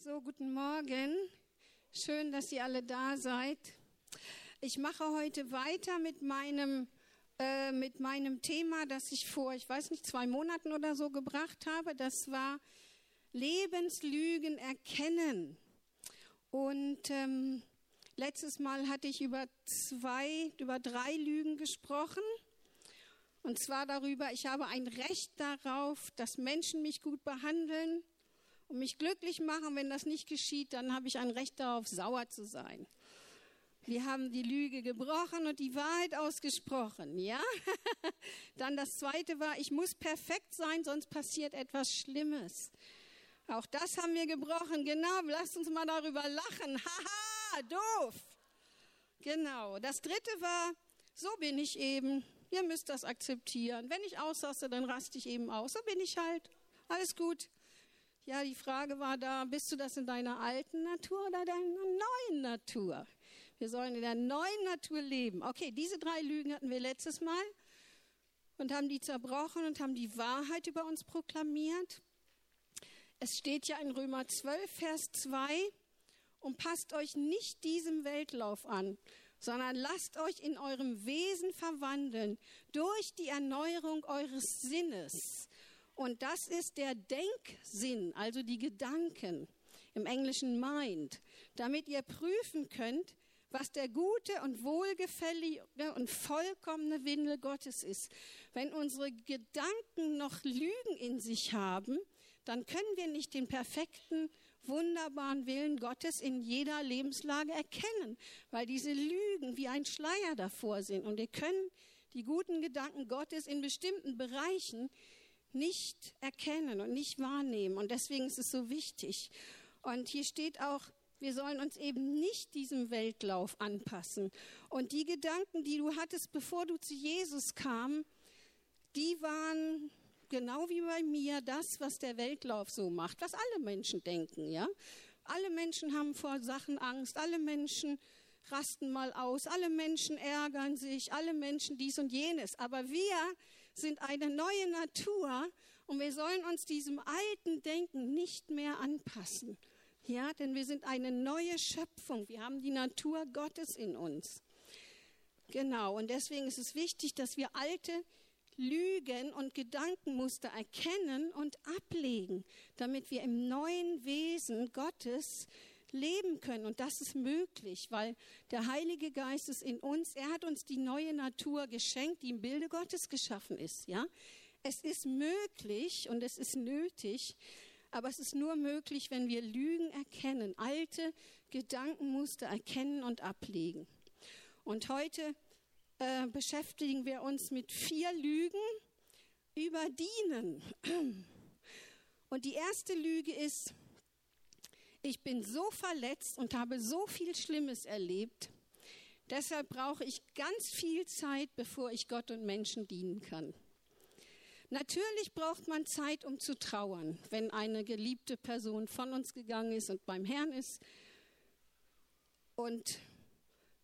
So, guten Morgen. Schön, dass ihr alle da seid. Ich mache heute weiter mit meinem, äh, mit meinem Thema, das ich vor, ich weiß nicht, zwei Monaten oder so gebracht habe. Das war Lebenslügen erkennen. Und ähm, letztes Mal hatte ich über zwei, über drei Lügen gesprochen. Und zwar darüber, ich habe ein Recht darauf, dass Menschen mich gut behandeln und mich glücklich machen. Wenn das nicht geschieht, dann habe ich ein Recht darauf, sauer zu sein. Wir haben die Lüge gebrochen und die Wahrheit ausgesprochen, ja? dann das zweite war, ich muss perfekt sein, sonst passiert etwas Schlimmes. Auch das haben wir gebrochen, genau. Lasst uns mal darüber lachen. Haha, doof. Genau. Das dritte war, so bin ich eben. Ihr müsst das akzeptieren. Wenn ich ausraste, dann raste ich eben aus. So bin ich halt. Alles gut. Ja, die Frage war da, bist du das in deiner alten Natur oder deiner neuen Natur? Wir sollen in der neuen Natur leben. Okay, diese drei Lügen hatten wir letztes Mal und haben die zerbrochen und haben die Wahrheit über uns proklamiert. Es steht ja in Römer 12, Vers 2, und passt euch nicht diesem Weltlauf an, sondern lasst euch in eurem Wesen verwandeln durch die Erneuerung eures Sinnes und das ist der Denksinn, also die Gedanken, im Englischen Mind, damit ihr prüfen könnt, was der gute und wohlgefällige und vollkommene Wille Gottes ist. Wenn unsere Gedanken noch Lügen in sich haben, dann können wir nicht den perfekten, wunderbaren Willen Gottes in jeder Lebenslage erkennen, weil diese Lügen wie ein Schleier davor sind. Und wir können die guten Gedanken Gottes in bestimmten Bereichen nicht erkennen und nicht wahrnehmen. Und deswegen ist es so wichtig. Und hier steht auch, wir sollen uns eben nicht diesem Weltlauf anpassen. Und die Gedanken, die du hattest, bevor du zu Jesus kam, die waren genau wie bei mir das, was der Weltlauf so macht, was alle Menschen denken, ja? Alle Menschen haben vor Sachen Angst, alle Menschen rasten mal aus, alle Menschen ärgern sich, alle Menschen dies und jenes. Aber wir sind eine neue Natur und wir sollen uns diesem alten Denken nicht mehr anpassen. Ja, denn wir sind eine neue Schöpfung. Wir haben die Natur Gottes in uns. Genau. Und deswegen ist es wichtig, dass wir alte Lügen und Gedankenmuster erkennen und ablegen, damit wir im neuen Wesen Gottes leben können. Und das ist möglich, weil der Heilige Geist ist in uns. Er hat uns die neue Natur geschenkt, die im Bilde Gottes geschaffen ist. Ja, es ist möglich und es ist nötig. Aber es ist nur möglich, wenn wir Lügen erkennen, alte Gedankenmuster erkennen und ablegen. Und heute äh, beschäftigen wir uns mit vier Lügen über Dienen. Und die erste Lüge ist, ich bin so verletzt und habe so viel Schlimmes erlebt. Deshalb brauche ich ganz viel Zeit, bevor ich Gott und Menschen dienen kann. Natürlich braucht man Zeit, um zu trauern, wenn eine geliebte Person von uns gegangen ist und beim Herrn ist. Und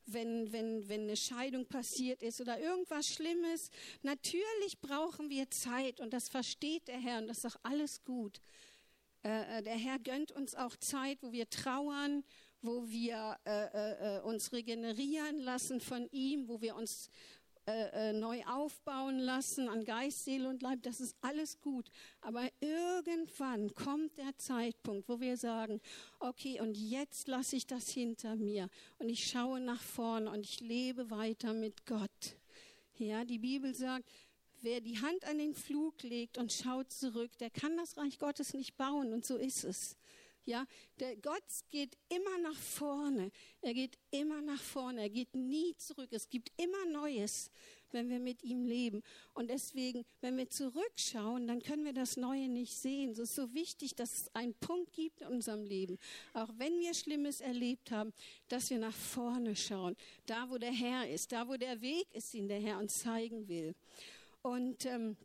wenn, wenn, wenn eine Scheidung passiert ist oder irgendwas Schlimmes. Natürlich brauchen wir Zeit und das versteht der Herr und das ist auch alles gut. Äh, äh, der Herr gönnt uns auch Zeit, wo wir trauern, wo wir äh, äh, uns regenerieren lassen von ihm, wo wir uns äh, neu aufbauen lassen an Geist, Seele und Leib. Das ist alles gut. Aber irgendwann kommt der Zeitpunkt, wo wir sagen, okay, und jetzt lasse ich das hinter mir und ich schaue nach vorne und ich lebe weiter mit Gott. Ja, die Bibel sagt, Wer die Hand an den Flug legt und schaut zurück, der kann das Reich Gottes nicht bauen und so ist es. Ja, der Gott geht immer nach vorne. Er geht immer nach vorne. Er geht nie zurück. Es gibt immer Neues, wenn wir mit ihm leben. Und deswegen, wenn wir zurückschauen, dann können wir das Neue nicht sehen. Es ist so wichtig, dass es einen Punkt gibt in unserem Leben, auch wenn wir Schlimmes erlebt haben, dass wir nach vorne schauen. Da, wo der Herr ist, da, wo der Weg ist, den der Herr uns zeigen will. Und ähm,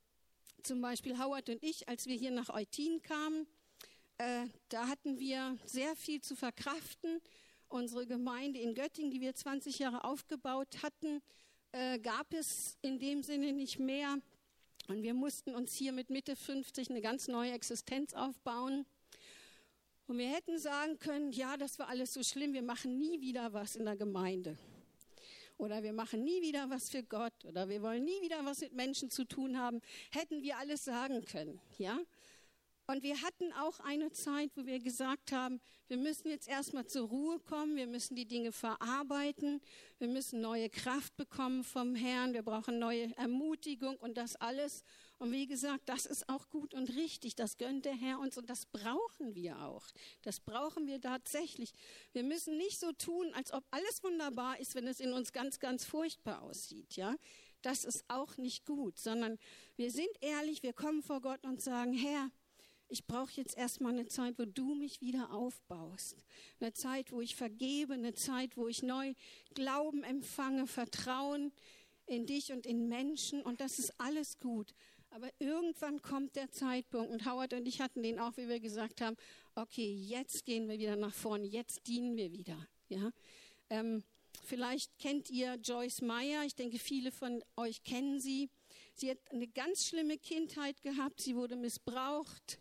zum Beispiel Howard und ich, als wir hier nach Eutin kamen, äh, da hatten wir sehr viel zu verkraften. Unsere Gemeinde in Göttingen, die wir 20 Jahre aufgebaut hatten, äh, gab es in dem Sinne nicht mehr. Und wir mussten uns hier mit Mitte 50 eine ganz neue Existenz aufbauen. Und wir hätten sagen können, ja, das war alles so schlimm, wir machen nie wieder was in der Gemeinde. Oder wir machen nie wieder was für Gott. Oder wir wollen nie wieder was mit Menschen zu tun haben. Hätten wir alles sagen können, ja? Und wir hatten auch eine Zeit, wo wir gesagt haben, wir müssen jetzt erstmal zur Ruhe kommen, wir müssen die Dinge verarbeiten, wir müssen neue Kraft bekommen vom Herrn, wir brauchen neue Ermutigung und das alles. Und wie gesagt, das ist auch gut und richtig, das gönnt der Herr uns und das brauchen wir auch. Das brauchen wir tatsächlich. Wir müssen nicht so tun, als ob alles wunderbar ist, wenn es in uns ganz, ganz furchtbar aussieht, ja. Das ist auch nicht gut, sondern wir sind ehrlich, wir kommen vor Gott und sagen, Herr, ich brauche jetzt erstmal eine Zeit, wo du mich wieder aufbaust. Eine Zeit, wo ich vergebe, eine Zeit, wo ich neu Glauben empfange, Vertrauen in dich und in Menschen. Und das ist alles gut. Aber irgendwann kommt der Zeitpunkt, und Howard und ich hatten den auch, wie wir gesagt haben, okay, jetzt gehen wir wieder nach vorne, jetzt dienen wir wieder. Ja? Ähm, vielleicht kennt ihr Joyce Meyer, ich denke, viele von euch kennen sie. Sie hat eine ganz schlimme Kindheit gehabt, sie wurde missbraucht,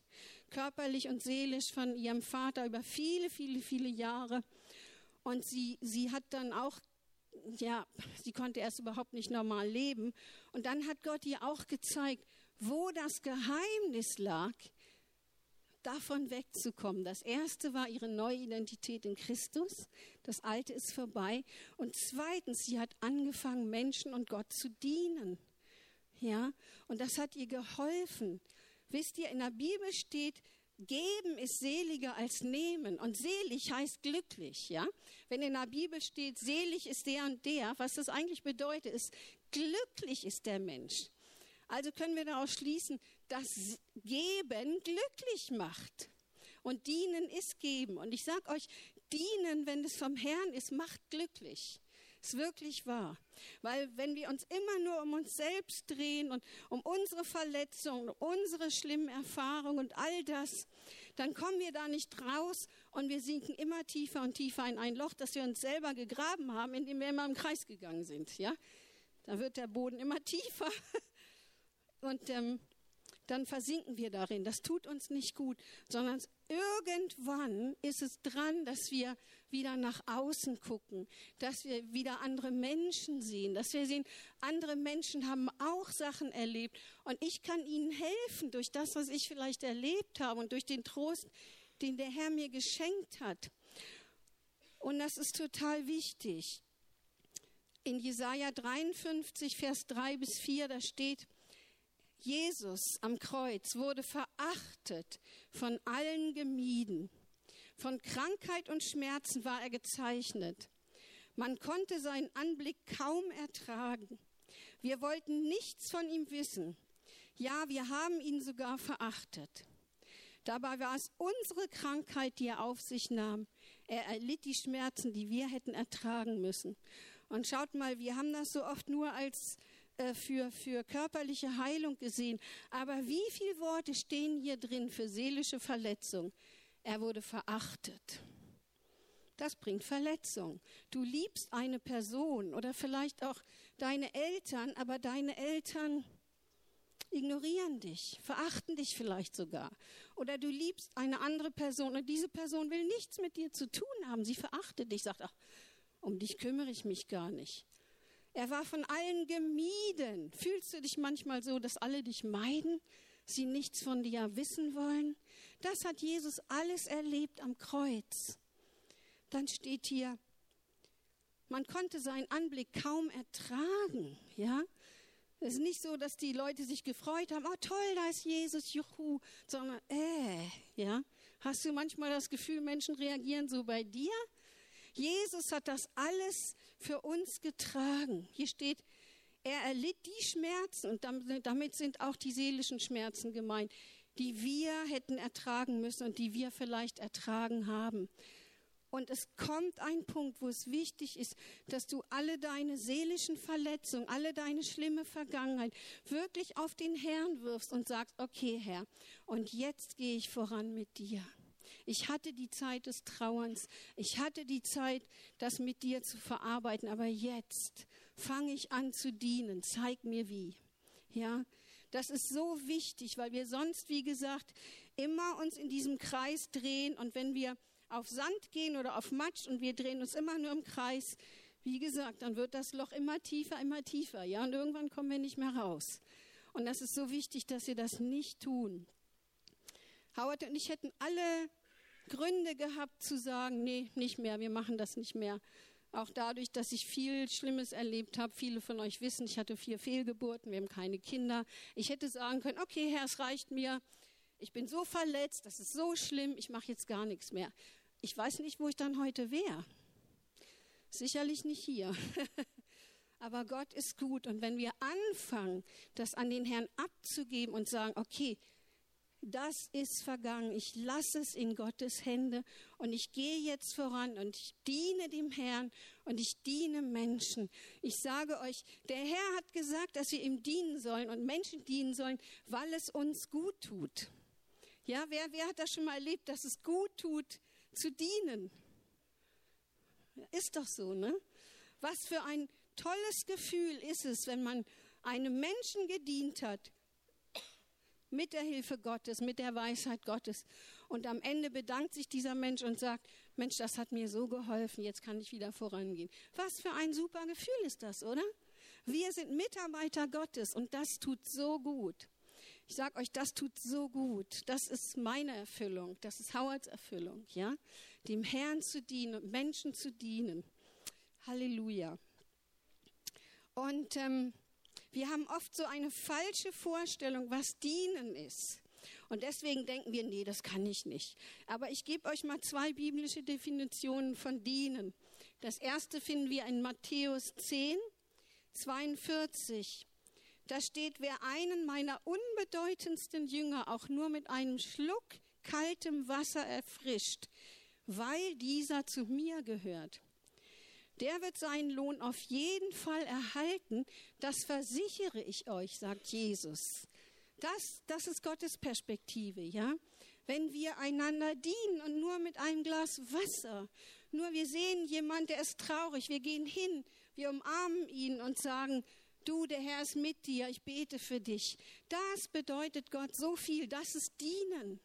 körperlich und seelisch von ihrem Vater über viele, viele, viele Jahre. Und sie, sie hat dann auch, ja, sie konnte erst überhaupt nicht normal leben. Und dann hat Gott ihr auch gezeigt, wo das Geheimnis lag, davon wegzukommen. Das erste war ihre neue Identität in Christus. Das alte ist vorbei. Und zweitens, sie hat angefangen, Menschen und Gott zu dienen. Ja, und das hat ihr geholfen. Wisst ihr, in der Bibel steht, Geben ist seliger als nehmen. Und selig heißt glücklich, ja? Wenn in der Bibel steht, selig ist der und der, was das eigentlich bedeutet, ist, glücklich ist der Mensch. Also können wir daraus schließen, dass Geben glücklich macht. Und dienen ist geben. Und ich sage euch, dienen, wenn es vom Herrn ist, macht glücklich. Ist wirklich wahr. Weil wenn wir uns immer nur um uns selbst drehen und um unsere Verletzungen, unsere schlimmen Erfahrungen und all das, dann kommen wir da nicht raus und wir sinken immer tiefer und tiefer in ein Loch, das wir uns selber gegraben haben, in dem wir immer im Kreis gegangen sind. Ja, da wird der Boden immer tiefer und ähm, dann versinken wir darin. Das tut uns nicht gut, sondern irgendwann ist es dran, dass wir wieder nach außen gucken, dass wir wieder andere Menschen sehen, dass wir sehen, andere Menschen haben auch Sachen erlebt und ich kann ihnen helfen durch das, was ich vielleicht erlebt habe und durch den Trost, den der Herr mir geschenkt hat. Und das ist total wichtig. In Jesaja 53, Vers 3 bis 4, da steht, Jesus am Kreuz wurde verachtet, von allen gemieden. Von Krankheit und Schmerzen war er gezeichnet. Man konnte seinen Anblick kaum ertragen. Wir wollten nichts von ihm wissen. Ja, wir haben ihn sogar verachtet. Dabei war es unsere Krankheit, die er auf sich nahm. Er erlitt die Schmerzen, die wir hätten ertragen müssen. Und schaut mal, wir haben das so oft nur als äh, für, für körperliche Heilung gesehen. Aber wie viele Worte stehen hier drin für seelische Verletzung? Er wurde verachtet. Das bringt Verletzung. Du liebst eine Person oder vielleicht auch deine Eltern, aber deine Eltern ignorieren dich, verachten dich vielleicht sogar. Oder du liebst eine andere Person und diese Person will nichts mit dir zu tun haben. Sie verachtet dich, sagt, ach, um dich kümmere ich mich gar nicht. Er war von allen gemieden. Fühlst du dich manchmal so, dass alle dich meiden, sie nichts von dir wissen wollen? Das hat Jesus alles erlebt am Kreuz. Dann steht hier, man konnte seinen Anblick kaum ertragen, ja? Es ist nicht so, dass die Leute sich gefreut haben, oh toll, da ist Jesus, juhu, sondern, äh, ja? Hast du manchmal das Gefühl, Menschen reagieren so bei dir? Jesus hat das alles für uns getragen. Hier steht, er erlitt die Schmerzen und damit sind auch die seelischen Schmerzen gemeint, die wir hätten ertragen müssen und die wir vielleicht ertragen haben. Und es kommt ein Punkt, wo es wichtig ist, dass du alle deine seelischen Verletzungen, alle deine schlimme Vergangenheit wirklich auf den Herrn wirfst und sagst, okay Herr, und jetzt gehe ich voran mit dir. Ich hatte die Zeit des Trauerns. Ich hatte die Zeit, das mit dir zu verarbeiten. Aber jetzt fange ich an zu dienen. Zeig mir wie. Ja, das ist so wichtig, weil wir sonst, wie gesagt, immer uns in diesem Kreis drehen und wenn wir auf Sand gehen oder auf Matsch und wir drehen uns immer nur im Kreis, wie gesagt, dann wird das Loch immer tiefer, immer tiefer, ja, und irgendwann kommen wir nicht mehr raus. Und das ist so wichtig, dass wir das nicht tun. Howard und ich hätten alle Gründe gehabt zu sagen, nee, nicht mehr, wir machen das nicht mehr. Auch dadurch, dass ich viel Schlimmes erlebt habe. Viele von euch wissen, ich hatte vier Fehlgeburten, wir haben keine Kinder. Ich hätte sagen können, okay, Herr, es reicht mir. Ich bin so verletzt, das ist so schlimm, ich mache jetzt gar nichts mehr. Ich weiß nicht, wo ich dann heute wäre. Sicherlich nicht hier. Aber Gott ist gut. Und wenn wir anfangen, das an den Herrn abzugeben und sagen, okay, das ist vergangen. Ich lasse es in Gottes Hände und ich gehe jetzt voran und ich diene dem Herrn und ich diene Menschen. Ich sage euch, der Herr hat gesagt, dass wir ihm dienen sollen und Menschen dienen sollen, weil es uns gut tut. Ja, wer, wer hat das schon mal erlebt, dass es gut tut, zu dienen? Ist doch so, ne? Was für ein tolles Gefühl ist es, wenn man einem Menschen gedient hat, mit der Hilfe Gottes, mit der Weisheit Gottes. Und am Ende bedankt sich dieser Mensch und sagt, Mensch, das hat mir so geholfen, jetzt kann ich wieder vorangehen. Was für ein super Gefühl ist das, oder? Wir sind Mitarbeiter Gottes und das tut so gut. Ich sage euch, das tut so gut. Das ist meine Erfüllung, das ist Howards Erfüllung, ja? Dem Herrn zu dienen und Menschen zu dienen. Halleluja. Und ähm, wir haben oft so eine falsche Vorstellung, was dienen ist. Und deswegen denken wir, nee, das kann ich nicht. Aber ich gebe euch mal zwei biblische Definitionen von dienen. Das erste finden wir in Matthäus 10, 42. Da steht, wer einen meiner unbedeutendsten Jünger auch nur mit einem Schluck kaltem Wasser erfrischt, weil dieser zu mir gehört, der wird seinen Lohn auf jeden Fall erhalten. Das versichere ich euch, sagt Jesus. Das, das ist Gottes Perspektive, ja? Wenn wir einander dienen und nur mit einem Glas Wasser, nur wir sehen jemand, der ist traurig, wir gehen hin, wir umarmen ihn und sagen, du, der Herr ist mit dir, ich bete für dich. Das bedeutet Gott so viel, das ist dienen.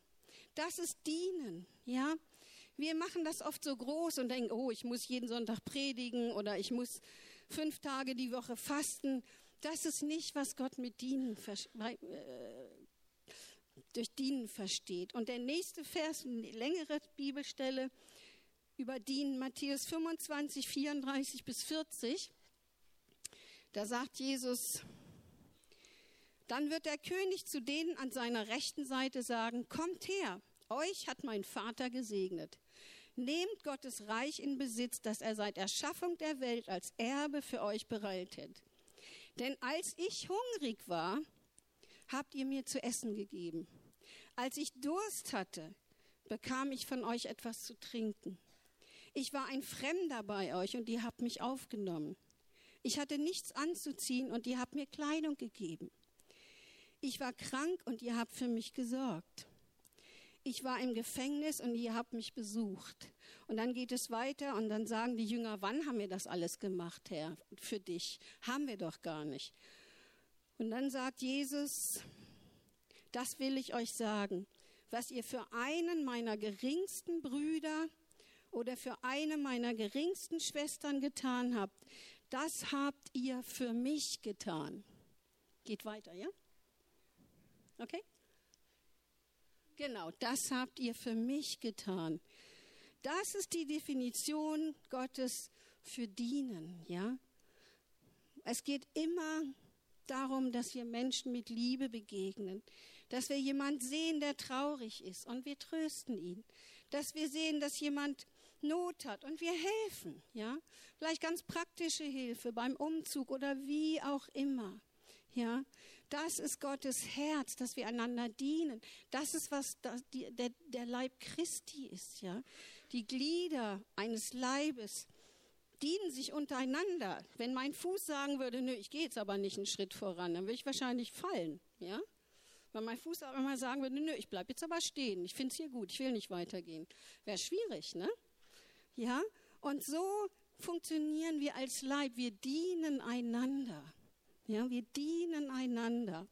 Das ist dienen, ja? Wir machen das oft so groß und denken, oh, ich muss jeden Sonntag predigen oder ich muss fünf Tage die Woche fasten. Das ist nicht, was Gott mit Dienen äh, durch Dienen versteht. Und der nächste Vers, eine längere Bibelstelle über Dienen, Matthäus 25, 34 bis 40. Da sagt Jesus, dann wird der König zu denen an seiner rechten Seite sagen, kommt her, euch hat mein Vater gesegnet. Nehmt Gottes Reich in Besitz, das er seit Erschaffung der Welt als Erbe für euch bereitet. Denn als ich hungrig war, habt ihr mir zu essen gegeben. Als ich Durst hatte, bekam ich von euch etwas zu trinken. Ich war ein Fremder bei euch und ihr habt mich aufgenommen. Ich hatte nichts anzuziehen und ihr habt mir Kleidung gegeben. Ich war krank und ihr habt für mich gesorgt ich war im Gefängnis und ihr habt mich besucht. Und dann geht es weiter und dann sagen die Jünger, wann haben wir das alles gemacht, Herr, für dich? Haben wir doch gar nicht. Und dann sagt Jesus, das will ich euch sagen, was ihr für einen meiner geringsten Brüder oder für eine meiner geringsten Schwestern getan habt, das habt ihr für mich getan. Geht weiter, ja? Okay? Genau, das habt ihr für mich getan. Das ist die Definition Gottes für dienen, ja? Es geht immer darum, dass wir Menschen mit Liebe begegnen, dass wir jemand sehen, der traurig ist und wir trösten ihn, dass wir sehen, dass jemand Not hat und wir helfen, ja? Vielleicht ganz praktische Hilfe beim Umzug oder wie auch immer, ja? Das ist Gottes Herz, dass wir einander dienen. Das ist, was der, Leib Christi ist. Ja? Die Glieder eines Leibes dienen sich untereinander. Wenn mein Fuß sagen würde, nö, ich gehe jetzt aber nicht einen Schritt voran, dann würde ich wahrscheinlich fallen. Ja? Wenn mein Fuß aber mal sagen würde, nö, ich bleibe jetzt aber stehen, ich finde es hier gut, ich will nicht weitergehen. Wäre schwierig, ne? Ja? Und so funktionieren wir als Leib, wir dienen einander. Ja, wir dienen einander.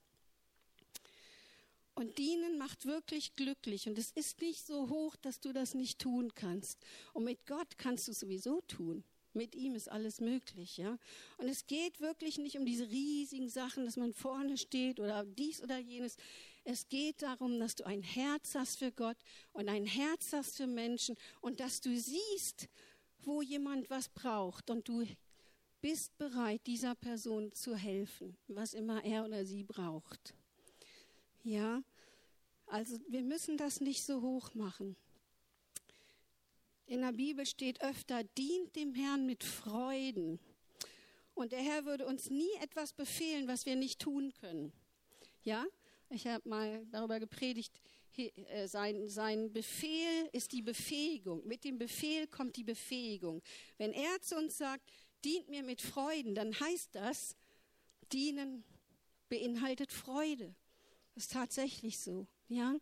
Und dienen macht wirklich glücklich. Und es ist nicht so hoch, dass du das nicht tun kannst. Und mit Gott kannst du sowieso tun. Mit ihm ist alles möglich, ja. Und es geht wirklich nicht um diese riesigen Sachen, dass man vorne steht oder dies oder jenes. Es geht darum, dass du ein Herz hast für Gott und ein Herz hast für Menschen und dass du siehst, wo jemand was braucht und du bist bereit, dieser Person zu helfen, was immer er oder sie braucht. Ja, also wir müssen das nicht so hoch machen. In der Bibel steht öfter, dient dem Herrn mit Freuden. Und der Herr würde uns nie etwas befehlen, was wir nicht tun können. Ja, ich habe mal darüber gepredigt, äh, sein, sein Befehl ist die Befähigung. Mit dem Befehl kommt die Befähigung. Wenn er zu uns sagt, dient mir mit Freuden, dann heißt das, dienen beinhaltet Freude. Das ist tatsächlich so, ja.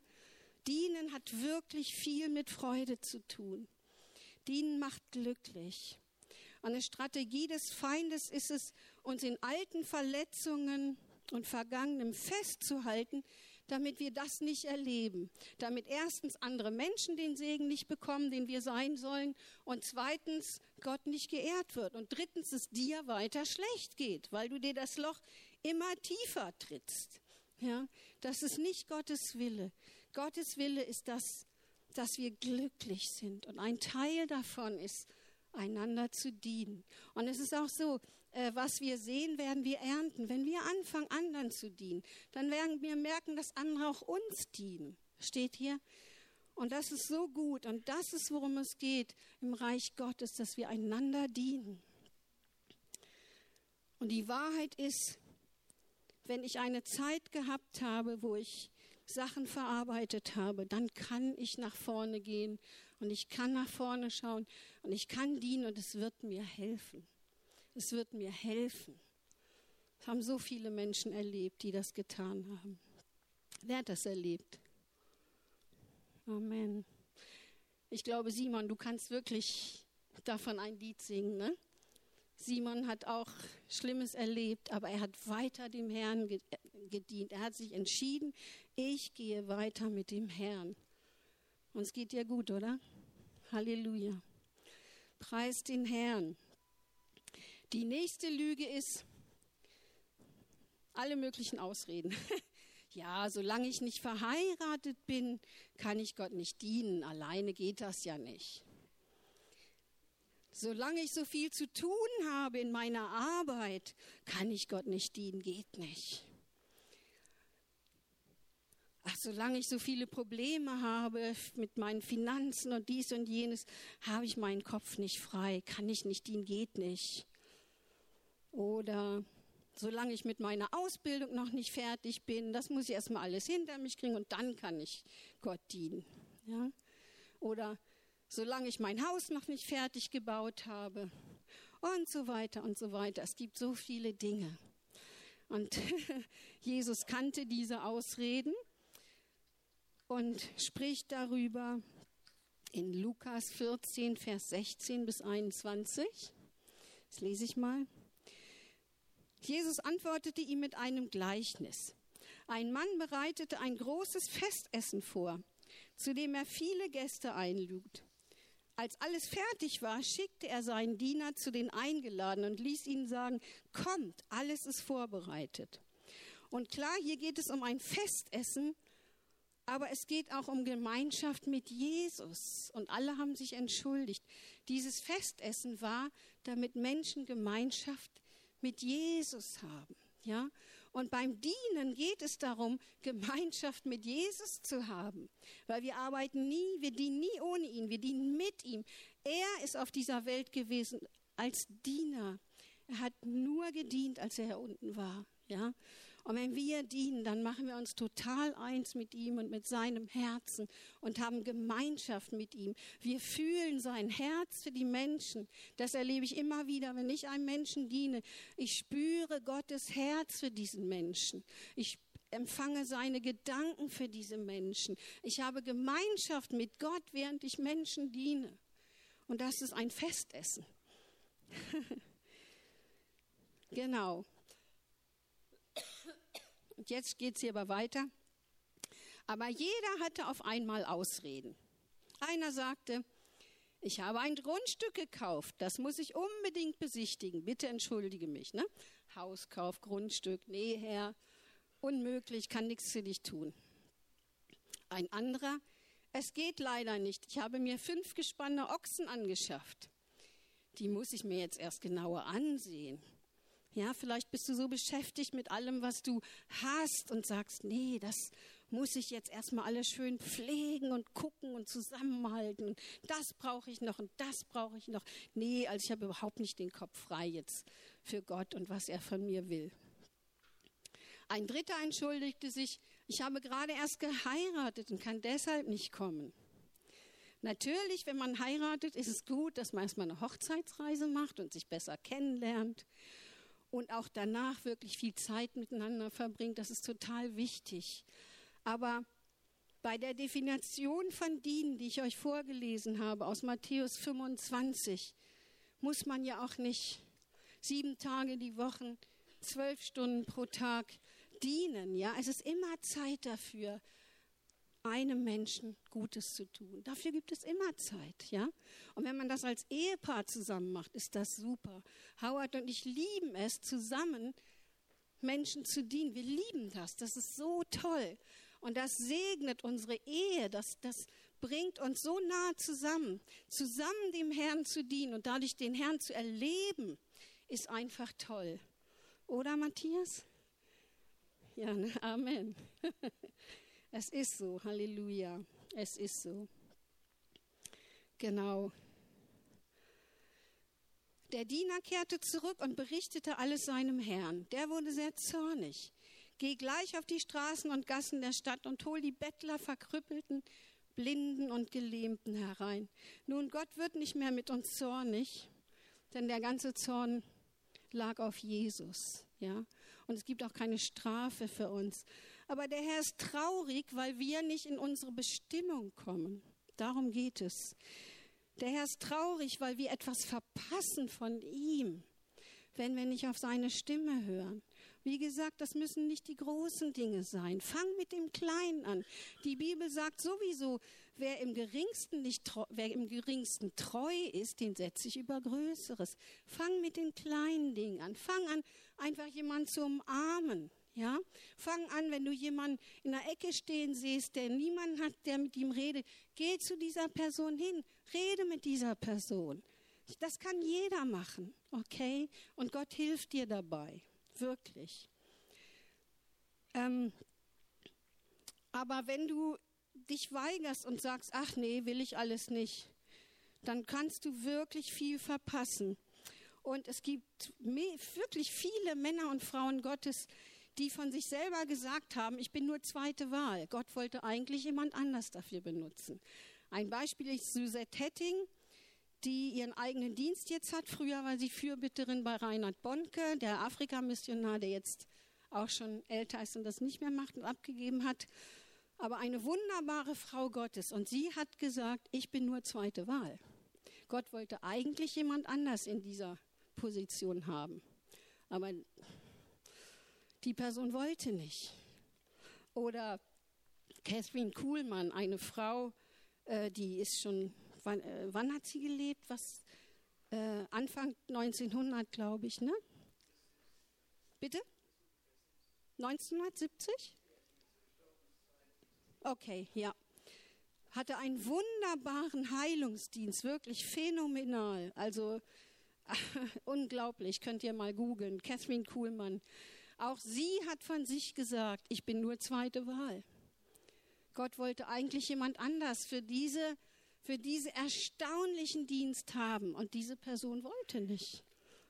Dienen hat wirklich viel mit Freude zu tun. Dienen macht glücklich. Eine Strategie des Feindes ist es, uns in alten Verletzungen und Vergangenem festzuhalten, damit wir das nicht erleben. Damit erstens andere Menschen den Segen nicht bekommen, den wir sein sollen. Und zweitens Gott nicht geehrt wird. Und drittens es dir weiter schlecht geht, weil du dir das Loch immer tiefer trittst. Ja, das ist nicht Gottes Wille. Gottes Wille ist das, dass wir glücklich sind. Und ein Teil davon ist, einander zu dienen. Und es ist auch so, äh, was wir sehen, werden wir ernten. Wenn wir anfangen, anderen zu dienen, dann werden wir merken, dass andere auch uns dienen. Steht hier? Und das ist so gut. Und das ist, worum es geht im Reich Gottes, dass wir einander dienen. Und die Wahrheit ist, wenn ich eine Zeit gehabt habe, wo ich Sachen verarbeitet habe, dann kann ich nach vorne gehen und ich kann nach vorne schauen und ich kann dienen und es wird mir helfen. Es wird mir helfen. Es haben so viele Menschen erlebt, die das getan haben. Wer hat das erlebt? Amen. Ich glaube, Simon, du kannst wirklich davon ein Lied singen. Ne? Simon hat auch Schlimmes erlebt, aber er hat weiter dem Herrn gedient. Er hat sich entschieden, ich gehe weiter mit dem Herrn. Und es geht dir gut, oder? Halleluja. Preis den Herrn. Die nächste Lüge ist alle möglichen Ausreden. ja, solange ich nicht verheiratet bin, kann ich Gott nicht dienen. Alleine geht das ja nicht. Solange ich so viel zu tun habe in meiner Arbeit, kann ich Gott nicht dienen, geht nicht. Ach, solange ich so viele Probleme habe mit meinen Finanzen und dies und jenes, habe ich meinen Kopf nicht frei, kann ich nicht dienen, geht nicht. Oder solange ich mit meiner Ausbildung noch nicht fertig bin, das muss ich erstmal alles hinter mich kriegen und dann kann ich Gott dienen. Ja? Oder solange ich mein Haus noch nicht fertig gebaut habe und so weiter und so weiter. Es gibt so viele Dinge. Und Jesus kannte diese Ausreden und spricht darüber in Lukas 14, Vers 16 bis 21. Das lese ich mal. Jesus antwortete ihm mit einem Gleichnis. Ein Mann bereitete ein großes Festessen vor, zu dem er viele Gäste einlud. Als alles fertig war, schickte er seinen Diener zu den Eingeladenen und ließ ihnen sagen, kommt, alles ist vorbereitet. Und klar, hier geht es um ein Festessen, aber es geht auch um Gemeinschaft mit Jesus. Und alle haben sich entschuldigt. Dieses Festessen war, damit Menschen Gemeinschaft mit Jesus haben. Ja? Und beim Dienen geht es darum, Gemeinschaft mit Jesus zu haben. Weil wir arbeiten nie, wir dienen nie ohne ihn, wir dienen mit ihm. Er ist auf dieser Welt gewesen als Diener. Er hat nur gedient, als er hier unten war. Ja? Und wenn wir dienen, dann machen wir uns total eins mit ihm und mit seinem Herzen und haben Gemeinschaft mit ihm. Wir fühlen sein Herz für die Menschen. Das erlebe ich immer wieder, wenn ich einem Menschen diene. Ich spüre Gottes Herz für diesen Menschen. Ich empfange seine Gedanken für diese Menschen. Ich habe Gemeinschaft mit Gott, während ich Menschen diene. Und das ist ein Festessen. genau. Und jetzt geht es hier aber weiter. Aber jeder hatte auf einmal Ausreden. Einer sagte, ich habe ein Grundstück gekauft, das muss ich unbedingt besichtigen. Bitte entschuldige mich. Ne? Hauskauf, Grundstück, nee, Herr, unmöglich, kann nichts für dich tun. Ein anderer, es geht leider nicht. Ich habe mir fünf gespannte Ochsen angeschafft. Die muss ich mir jetzt erst genauer ansehen. Ja, vielleicht bist du so beschäftigt mit allem, was du hast und sagst, nee, das muss ich jetzt erstmal alles schön pflegen und gucken und zusammenhalten. das brauche ich noch und das brauche ich noch. Nee, also ich habe überhaupt nicht den Kopf frei jetzt für Gott und was er von mir will. Ein Dritter entschuldigte sich, ich habe gerade erst geheiratet und kann deshalb nicht kommen. Natürlich, wenn man heiratet, ist es gut, dass man erstmal eine Hochzeitsreise macht und sich besser kennenlernt und auch danach wirklich viel Zeit miteinander verbringt. Das ist total wichtig. Aber bei der Definition von dienen, die ich euch vorgelesen habe aus Matthäus 25, muss man ja auch nicht sieben Tage die Woche, zwölf Stunden pro Tag dienen. Ja, es ist immer Zeit dafür, einem Menschen Gutes zu tun. Dafür gibt es immer Zeit, ja. Und wenn man das als Ehepaar zusammen macht, ist das super. Howard und ich lieben es, zusammen Menschen zu dienen. Wir lieben das. Das ist so toll. Und das segnet unsere Ehe, das, das bringt uns so nah zusammen. Zusammen dem Herrn zu dienen und dadurch den Herrn zu erleben, ist einfach toll. Oder Matthias? Ja, ne? Amen. Es ist so, Halleluja. Es ist so. Genau. Der Diener kehrte zurück und berichtete alles seinem Herrn. Der wurde sehr zornig. Geh gleich auf die Straßen und Gassen der Stadt und hol die Bettler, Verkrüppelten, Blinden und Gelähmten herein. Nun, Gott wird nicht mehr mit uns zornig, denn der ganze Zorn lag auf Jesus, ja. Und es gibt auch keine Strafe für uns. Aber der Herr ist traurig, weil wir nicht in unsere Bestimmung kommen. Darum geht es. Der Herr ist traurig, weil wir etwas verpassen von ihm, wenn wir nicht auf seine Stimme hören. Wie gesagt, das müssen nicht die großen Dinge sein. Fang mit dem Kleinen an. Die Bibel sagt sowieso, wer im geringsten nicht treu, wer im geringsten treu ist, den setze ich über Größeres. Fang mit den kleinen Dingen an. Fang an, einfach jemanden zu umarmen. Ja, fang an, wenn du jemanden in der Ecke stehen siehst, der niemanden hat, der mit ihm redet, geh zu dieser Person hin, rede mit dieser Person. Das kann jeder machen, okay? Und Gott hilft dir dabei wirklich. Ähm, aber wenn du dich weigerst und sagst, ach nee, will ich alles nicht, dann kannst du wirklich viel verpassen. Und es gibt wirklich viele Männer und Frauen Gottes, die von sich selber gesagt haben, ich bin nur zweite Wahl. Gott wollte eigentlich jemand anders dafür benutzen. Ein Beispiel ist Suzette Hetting die ihren eigenen Dienst jetzt hat. Früher war sie Fürbitterin bei Reinhard Bonke, der Afrikamissionar, der jetzt auch schon älter ist und das nicht mehr macht und abgegeben hat. Aber eine wunderbare Frau Gottes. Und sie hat gesagt, ich bin nur zweite Wahl. Gott wollte eigentlich jemand anders in dieser Position haben. Aber die Person wollte nicht. Oder Catherine Kuhlmann, eine Frau, äh, die ist schon wann, äh, wann hat sie gelebt? Was? Äh, Anfang 1900, glaube ich, ne? Bitte? 1970? Okay, ja. Hatte einen wunderbaren Heilungsdienst, wirklich phänomenal. Also unglaublich, könnt ihr mal googeln. Catherine Kuhlmann. Auch sie hat von sich gesagt, ich bin nur zweite Wahl. Gott wollte eigentlich jemand anders für diese für diesen erstaunlichen Dienst haben. Und diese Person wollte nicht.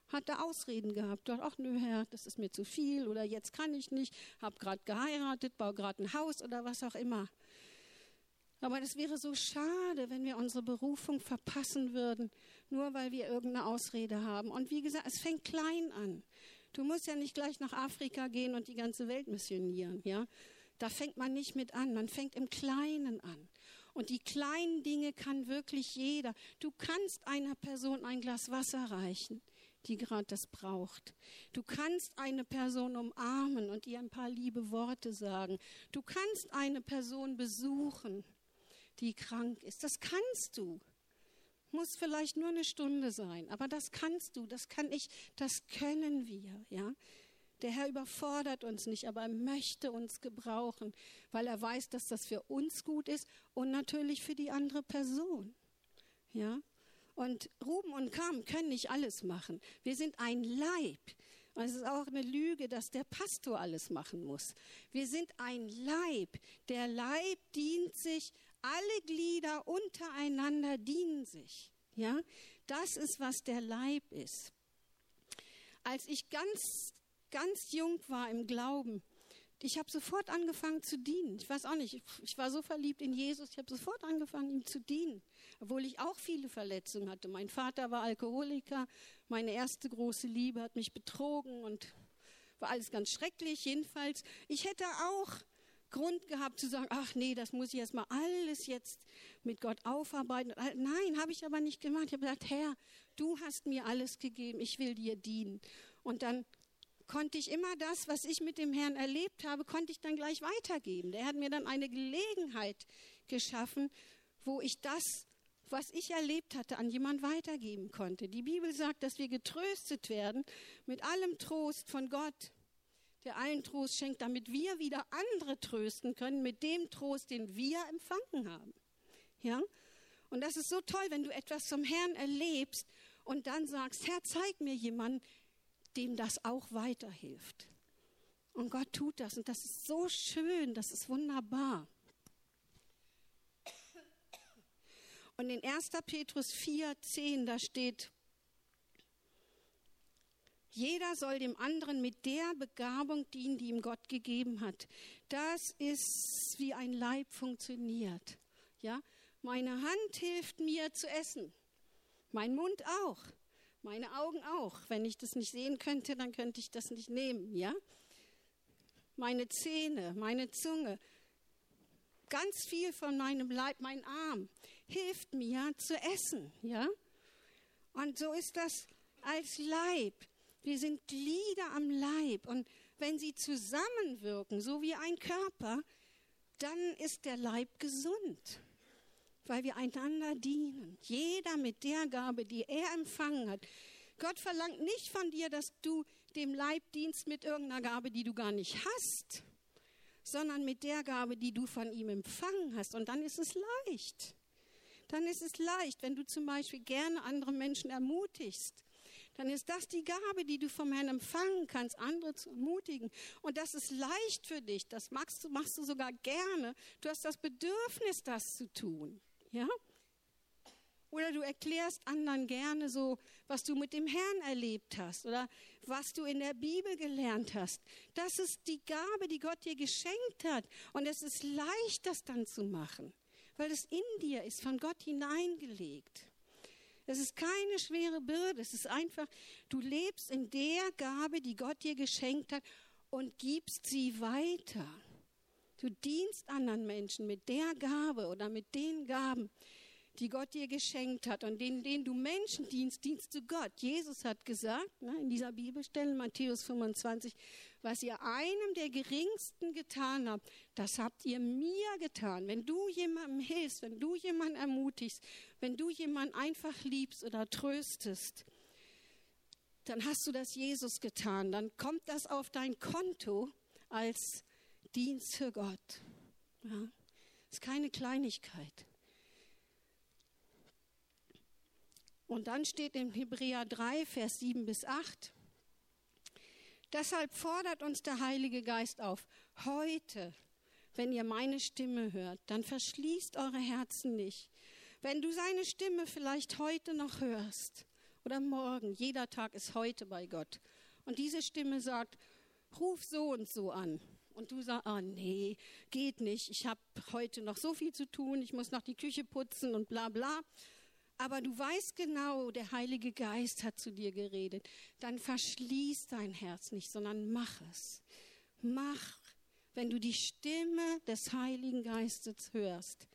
Hatte Ausreden gehabt. Dort, ach nö, Herr, das ist mir zu viel oder jetzt kann ich nicht, habe gerade geheiratet, baue gerade ein Haus oder was auch immer. Aber das wäre so schade, wenn wir unsere Berufung verpassen würden, nur weil wir irgendeine Ausrede haben. Und wie gesagt, es fängt klein an. Du musst ja nicht gleich nach Afrika gehen und die ganze Welt missionieren, ja. Da fängt man nicht mit an, man fängt im Kleinen an. Und die kleinen Dinge kann wirklich jeder. Du kannst einer Person ein Glas Wasser reichen. die gerade das braucht. Du kannst eine Person umarmen und ihr ein paar liebe Worte sagen. Du kannst eine Person besuchen, die krank ist. Das kannst du. Muss vielleicht nur eine Stunde sein, aber das kannst du, das kann ich, das können wir, ja. Der Herr überfordert uns nicht, aber er möchte uns gebrauchen, weil er weiß, dass das für uns gut ist und natürlich für die andere Person. Ja? Und Ruben und Kam können nicht alles machen. Wir sind ein Leib. Und es ist auch eine Lüge, dass der Pastor alles machen muss. Wir sind ein Leib. Der Leib dient sich, alle Glieder untereinander dienen sich. Ja? Das ist, was der Leib ist. Als ich ganz ganz jung war im Glauben, ich habe sofort angefangen zu dienen. Ich weiß auch nicht, ich war so verliebt in Jesus, ich habe sofort angefangen, ihm zu dienen, obwohl ich auch viele Verletzungen hatte. Mein Vater war Alkoholiker, meine erste große Liebe hat mich betrogen und war alles ganz schrecklich. Jedenfalls, ich hätte auch Grund gehabt zu sagen, ach nee, das muss ich erstmal alles jetzt mit Gott aufarbeiten. Nein, habe ich aber nicht gemacht. Ich habe gesagt, Herr, du hast mir alles gegeben, ich will dir dienen. Und dann konnte ich immer das, was ich mit dem Herrn erlebt habe, konnte ich dann gleich weitergeben. Der hat mir dann eine Gelegenheit geschaffen, wo ich das, was ich erlebt hatte, an jemand weitergeben konnte. Die Bibel sagt, dass wir getröstet werden mit allem Trost von Gott, der allen Trost schenkt, damit wir wieder andere trösten können mit dem Trost, den wir empfangen haben. Ja? Und das ist so toll, wenn du etwas vom Herrn erlebst und dann sagst, Herr, zeig mir jemanden, dem das auch weiterhilft. Und Gott tut das und das ist so schön, das ist wunderbar. Und in 1. Petrus 4, 10, da steht, jeder soll dem anderen mit der Begabung dienen, die ihm Gott gegeben hat. Das ist, wie ein Leib funktioniert. Ja, meine Hand hilft mir zu essen. Mein Mund auch. Meine Augen auch. Wenn ich das nicht sehen könnte, dann könnte ich das nicht nehmen, ja? Meine Zähne, meine Zunge, ganz viel von meinem Leib, mein Arm hilft mir zu essen, ja? Und so ist das als Leib. Wir sind Glieder am Leib und wenn sie zusammenwirken, so wie ein Körper, dann ist der Leib gesund weil wir einander dienen. Jeder mit der Gabe, die er empfangen hat. Gott verlangt nicht von dir, dass du dem Leib dienst mit irgendeiner Gabe, die du gar nicht hast, sondern mit der Gabe, die du von ihm empfangen hast. Und dann ist es leicht. Dann ist es leicht, wenn du zum Beispiel gerne andere Menschen ermutigst. Dann ist das die Gabe, die du vom Herrn empfangen kannst, andere zu ermutigen. Und das ist leicht für dich. Das machst du, machst du sogar gerne. Du hast das Bedürfnis, das zu tun. Ja? Oder du erklärst anderen gerne so, was du mit dem Herrn erlebt hast oder was du in der Bibel gelernt hast. Das ist die Gabe, die Gott dir geschenkt hat. Und es ist leicht, das dann zu machen, weil es in dir ist, von Gott hineingelegt. Es ist keine schwere Bürde. Es ist einfach, du lebst in der Gabe, die Gott dir geschenkt hat und gibst sie weiter. Du dienst anderen Menschen mit der Gabe oder mit den Gaben, die Gott dir geschenkt hat und denen, denen du Menschen dienst, dienst du Gott. Jesus hat gesagt, ne, in dieser Bibelstelle, Matthäus 25, was ihr einem der Geringsten getan habt, das habt ihr mir getan. Wenn du jemandem hilfst, wenn du jemanden ermutigst, wenn du jemanden einfach liebst oder tröstest, dann hast du das Jesus getan. Dann kommt das auf dein Konto als Dienst für Gott. Ja, ist keine Kleinigkeit. Und dann steht in Hebräer 3, Vers 7 bis 8, deshalb fordert uns der Heilige Geist auf, heute, wenn ihr meine Stimme hört, dann verschließt eure Herzen nicht. Wenn du seine Stimme vielleicht heute noch hörst oder morgen, jeder Tag ist heute bei Gott. Und diese Stimme sagt, ruf so und so an und du sagst, oh nee, geht nicht, ich habe heute noch so viel zu tun, ich muss noch die Küche putzen und bla bla. Aber du weißt genau, der Heilige Geist hat zu dir geredet. Dann verschließ dein Herz nicht, sondern mach es. Mach, wenn du die Stimme des Heiligen Geistes hörst,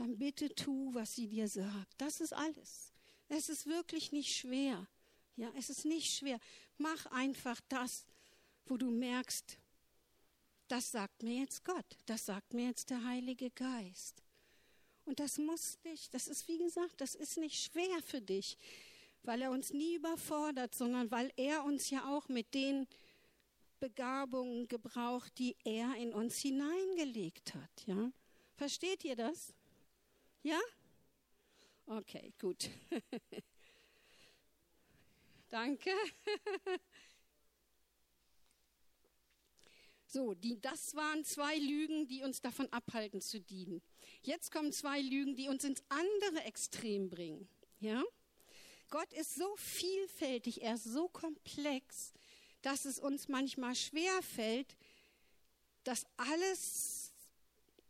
dann bitte tu, was sie dir sagt. Das ist alles. Es ist wirklich nicht schwer. Ja, es ist nicht schwer. Mach einfach das, wo du merkst, das sagt mir jetzt Gott, das sagt mir jetzt der Heilige Geist. Und das muss nicht, das ist wie gesagt, das ist nicht schwer für dich, weil er uns nie überfordert, sondern weil er uns ja auch mit den Begabungen gebraucht, die er in uns hineingelegt hat. Ja? Versteht ihr das? Ja? Okay, gut. Danke. So, die, das waren zwei Lügen, die uns davon abhalten zu dienen. Jetzt kommen zwei Lügen, die uns ins andere Extrem bringen. Ja? Gott ist so vielfältig, er ist so komplex, dass es uns manchmal schwer fällt, das alles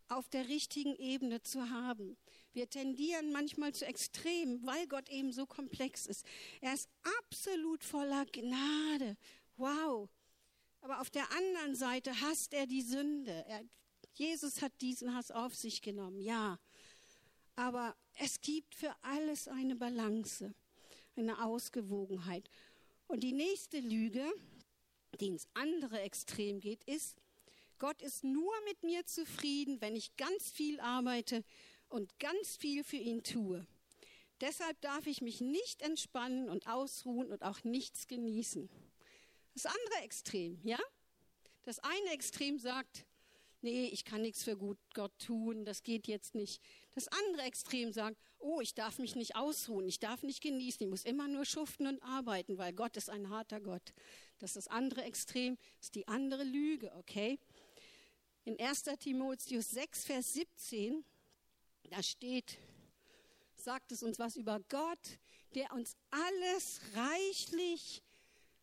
auf der richtigen Ebene zu haben. Wir tendieren manchmal zu Extremen, weil Gott eben so komplex ist. Er ist absolut voller Gnade. Wow. Aber auf der anderen Seite hasst er die Sünde. Er, Jesus hat diesen Hass auf sich genommen, ja. Aber es gibt für alles eine Balance, eine Ausgewogenheit. Und die nächste Lüge, die ins andere Extrem geht, ist, Gott ist nur mit mir zufrieden, wenn ich ganz viel arbeite und ganz viel für ihn tue. Deshalb darf ich mich nicht entspannen und ausruhen und auch nichts genießen. Das andere Extrem, ja? Das eine Extrem sagt, nee, ich kann nichts für gut Gott tun, das geht jetzt nicht. Das andere Extrem sagt, oh, ich darf mich nicht ausruhen, ich darf nicht genießen, ich muss immer nur schuften und arbeiten, weil Gott ist ein harter Gott. Das ist das andere Extrem, das ist die andere Lüge, okay? In 1. Timotheus 6, Vers 17 da steht, sagt es uns was über Gott, der uns alles reichlich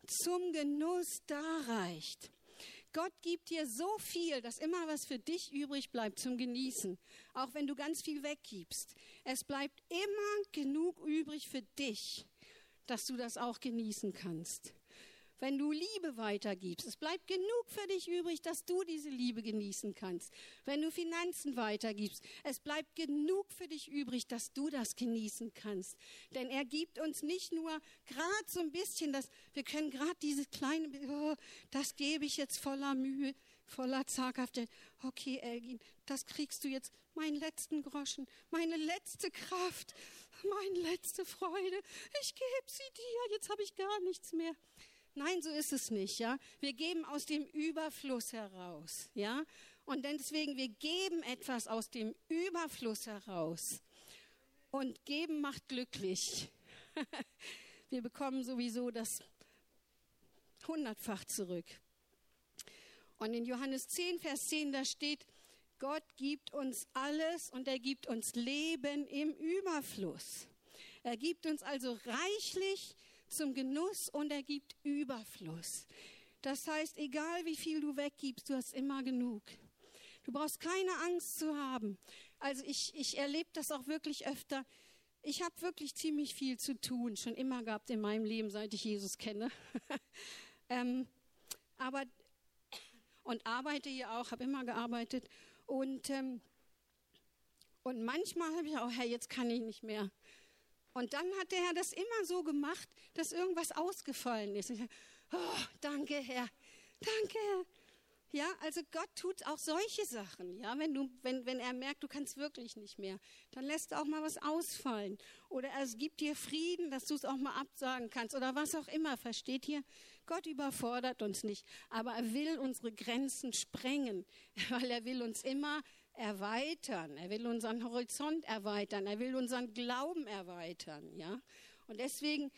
zum Genuss darreicht. Gott gibt dir so viel, dass immer was für dich übrig bleibt zum Genießen, auch wenn du ganz viel weggibst. Es bleibt immer genug übrig für dich, dass du das auch genießen kannst wenn du Liebe weitergibst. Es bleibt genug für dich übrig, dass du diese Liebe genießen kannst. Wenn du Finanzen weitergibst, es bleibt genug für dich übrig, dass du das genießen kannst. Denn er gibt uns nicht nur gerade so ein bisschen, dass wir können gerade diese kleine, oh, das gebe ich jetzt voller Mühe, voller Zaghafte. Okay, Elgin, das kriegst du jetzt, meinen letzten Groschen, meine letzte Kraft, meine letzte Freude. Ich gebe sie dir, jetzt habe ich gar nichts mehr. Nein, so ist es nicht, ja. Wir geben aus dem Überfluss heraus, ja. Und deswegen, wir geben etwas aus dem Überfluss heraus. Und geben macht glücklich. wir bekommen sowieso das hundertfach zurück. Und in Johannes 10, Vers 10, da steht, Gott gibt uns alles und er gibt uns Leben im Überfluss. Er gibt uns also reichlich zum Genuss und er gibt Überfluss. Das heißt, egal wie viel du weggibst, du hast immer genug. Du brauchst keine Angst zu haben. Also ich, ich erlebe das auch wirklich öfter. Ich habe wirklich ziemlich viel zu tun, schon immer gehabt in meinem Leben, seit ich Jesus kenne. ähm, aber und arbeite hier auch, habe immer gearbeitet und ähm, und manchmal habe ich auch, Herr, jetzt kann ich nicht mehr. Und dann hat der Herr das immer so gemacht, dass irgendwas ausgefallen ist. Ich, oh, danke, Herr. Danke, Herr. Ja, also Gott tut auch solche Sachen. Ja, wenn du, wenn, wenn er merkt, du kannst wirklich nicht mehr, dann lässt er auch mal was ausfallen. Oder er gibt dir Frieden, dass du es auch mal absagen kannst. Oder was auch immer. Versteht ihr? Gott überfordert uns nicht. Aber er will unsere Grenzen sprengen, weil er will uns immer erweitern. Er will unseren Horizont erweitern. Er will unseren Glauben erweitern. Ja? Und deswegen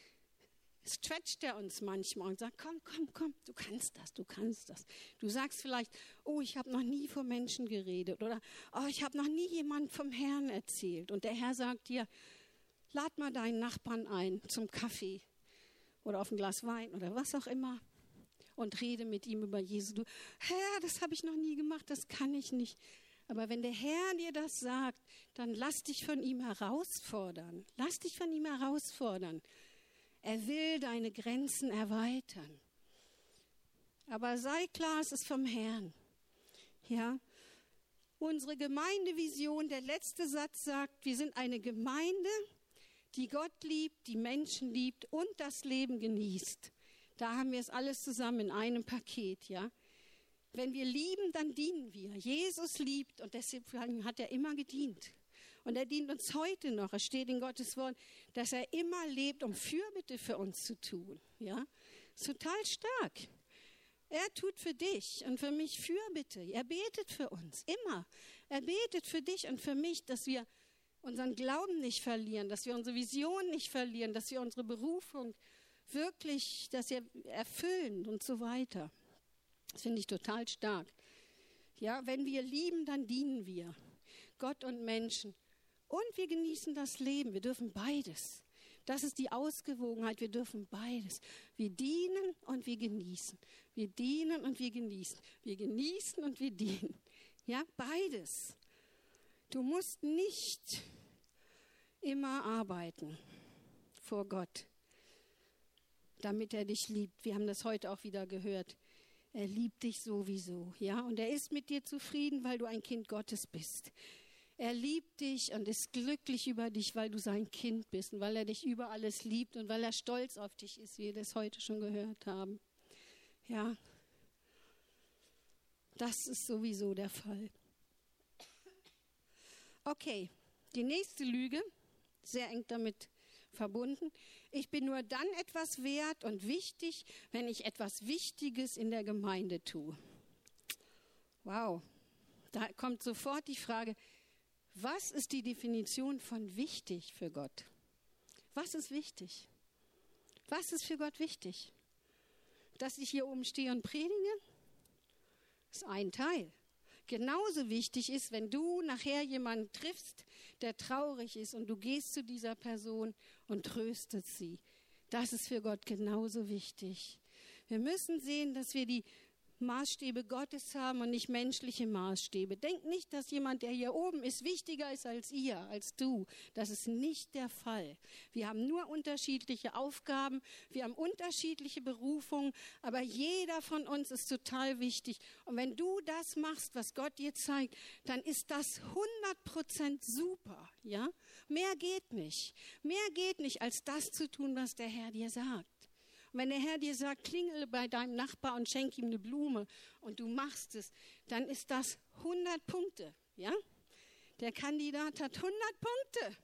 stretcht er uns manchmal und sagt, komm, komm, komm, du kannst das, du kannst das. Du sagst vielleicht, oh, ich habe noch nie vor Menschen geredet oder oh, ich habe noch nie jemand vom Herrn erzählt. Und der Herr sagt dir, lad mal deinen Nachbarn ein zum Kaffee oder auf ein Glas Wein oder was auch immer und rede mit ihm über Jesus. Du, Herr, das habe ich noch nie gemacht, das kann ich nicht. Aber wenn der Herr dir das sagt, dann lass dich von ihm herausfordern. Lass dich von ihm herausfordern. Er will deine Grenzen erweitern. Aber sei klar, es ist vom Herrn. Ja? Unsere Gemeindevision, der letzte Satz sagt, wir sind eine Gemeinde, die Gott liebt, die Menschen liebt und das Leben genießt. Da haben wir es alles zusammen in einem Paket, ja. Wenn wir lieben, dann dienen wir. Jesus liebt und deswegen hat er immer gedient. Und er dient uns heute noch. Es steht in Gottes Wort, dass er immer lebt, um Fürbitte für uns zu tun. Ja, ist total stark. Er tut für dich und für mich Fürbitte. Er betet für uns, immer. Er betet für dich und für mich, dass wir unseren Glauben nicht verlieren, dass wir unsere Vision nicht verlieren, dass wir unsere Berufung wirklich, dass wir erfüllen und so weiter. Das finde ich total stark. Ja, wenn wir lieben, dann dienen wir. Gott und Menschen. Und wir genießen das Leben. Wir dürfen beides. Das ist die Ausgewogenheit. Wir dürfen beides. Wir dienen und wir genießen. Wir dienen und wir genießen. Wir genießen und wir dienen. Ja, beides. Du musst nicht immer arbeiten vor Gott, damit er dich liebt. Wir haben das heute auch wieder gehört. Er liebt dich sowieso, ja, und er ist mit dir zufrieden, weil du ein Kind Gottes bist. Er liebt dich und ist glücklich über dich, weil du sein Kind bist und weil er dich über alles liebt und weil er stolz auf dich ist, wie wir das heute schon gehört haben. Ja, das ist sowieso der Fall. Okay, die nächste Lüge, sehr eng damit verbunden. Ich bin nur dann etwas wert und wichtig, wenn ich etwas Wichtiges in der Gemeinde tue. Wow, da kommt sofort die Frage, was ist die Definition von wichtig für Gott? Was ist wichtig? Was ist für Gott wichtig? Dass ich hier oben stehe und predige? ist ein Teil. Genauso wichtig ist, wenn du nachher jemanden triffst, der traurig ist und du gehst zu dieser Person und tröstet sie. Das ist für Gott genauso wichtig. Wir müssen sehen, dass wir die Maßstäbe Gottes haben und nicht menschliche Maßstäbe. Denkt nicht, dass jemand, der hier oben ist, wichtiger ist als ihr, als du. Das ist nicht der Fall. Wir haben nur unterschiedliche Aufgaben, wir haben unterschiedliche Berufungen, aber jeder von uns ist total wichtig. Und wenn du das machst, was Gott dir zeigt, dann ist das 100 Prozent super, ja? Mehr geht nicht. Mehr geht nicht, als das zu tun, was der Herr dir sagt. Und wenn der Herr dir sagt, klingele bei deinem Nachbar und schenk ihm eine Blume und du machst es, dann ist das 100 Punkte, ja? Der Kandidat hat 100 Punkte.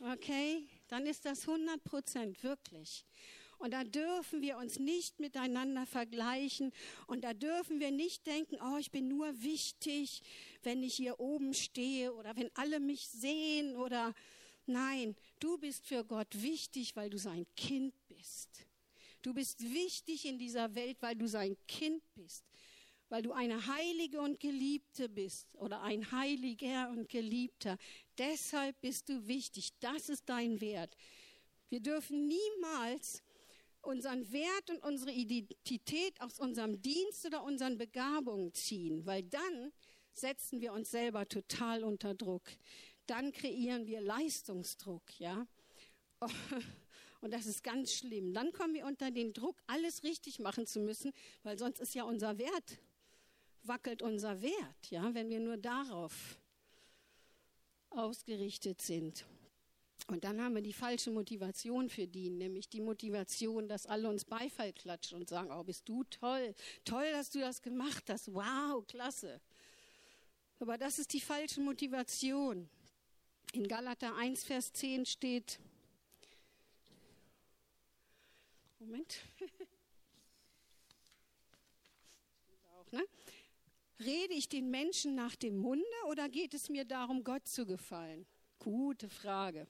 Okay? Dann ist das 100 Prozent, wirklich. Und da dürfen wir uns nicht miteinander vergleichen. Und da dürfen wir nicht denken, oh, ich bin nur wichtig, wenn ich hier oben stehe oder wenn alle mich sehen oder nein, du bist für Gott wichtig, weil du sein Kind bist. Du bist wichtig in dieser Welt, weil du sein Kind bist, weil du eine Heilige und Geliebte bist oder ein Heiliger und Geliebter. Deshalb bist du wichtig. Das ist dein Wert. Wir dürfen niemals unseren Wert und unsere Identität aus unserem Dienst oder unseren Begabungen ziehen, weil dann setzen wir uns selber total unter Druck. Dann kreieren wir Leistungsdruck, ja. Und das ist ganz schlimm. Dann kommen wir unter den Druck, alles richtig machen zu müssen, weil sonst ist ja unser Wert, wackelt unser Wert, ja, wenn wir nur darauf ausgerichtet sind. Und dann haben wir die falsche Motivation für die, nämlich die Motivation, dass alle uns Beifall klatschen und sagen, oh, bist du toll, toll, dass du das gemacht hast, wow, klasse. Aber das ist die falsche Motivation. In Galater 1, Vers 10 steht, Moment. Auch, ne? Rede ich den Menschen nach dem Munde oder geht es mir darum, Gott zu gefallen? Gute Frage.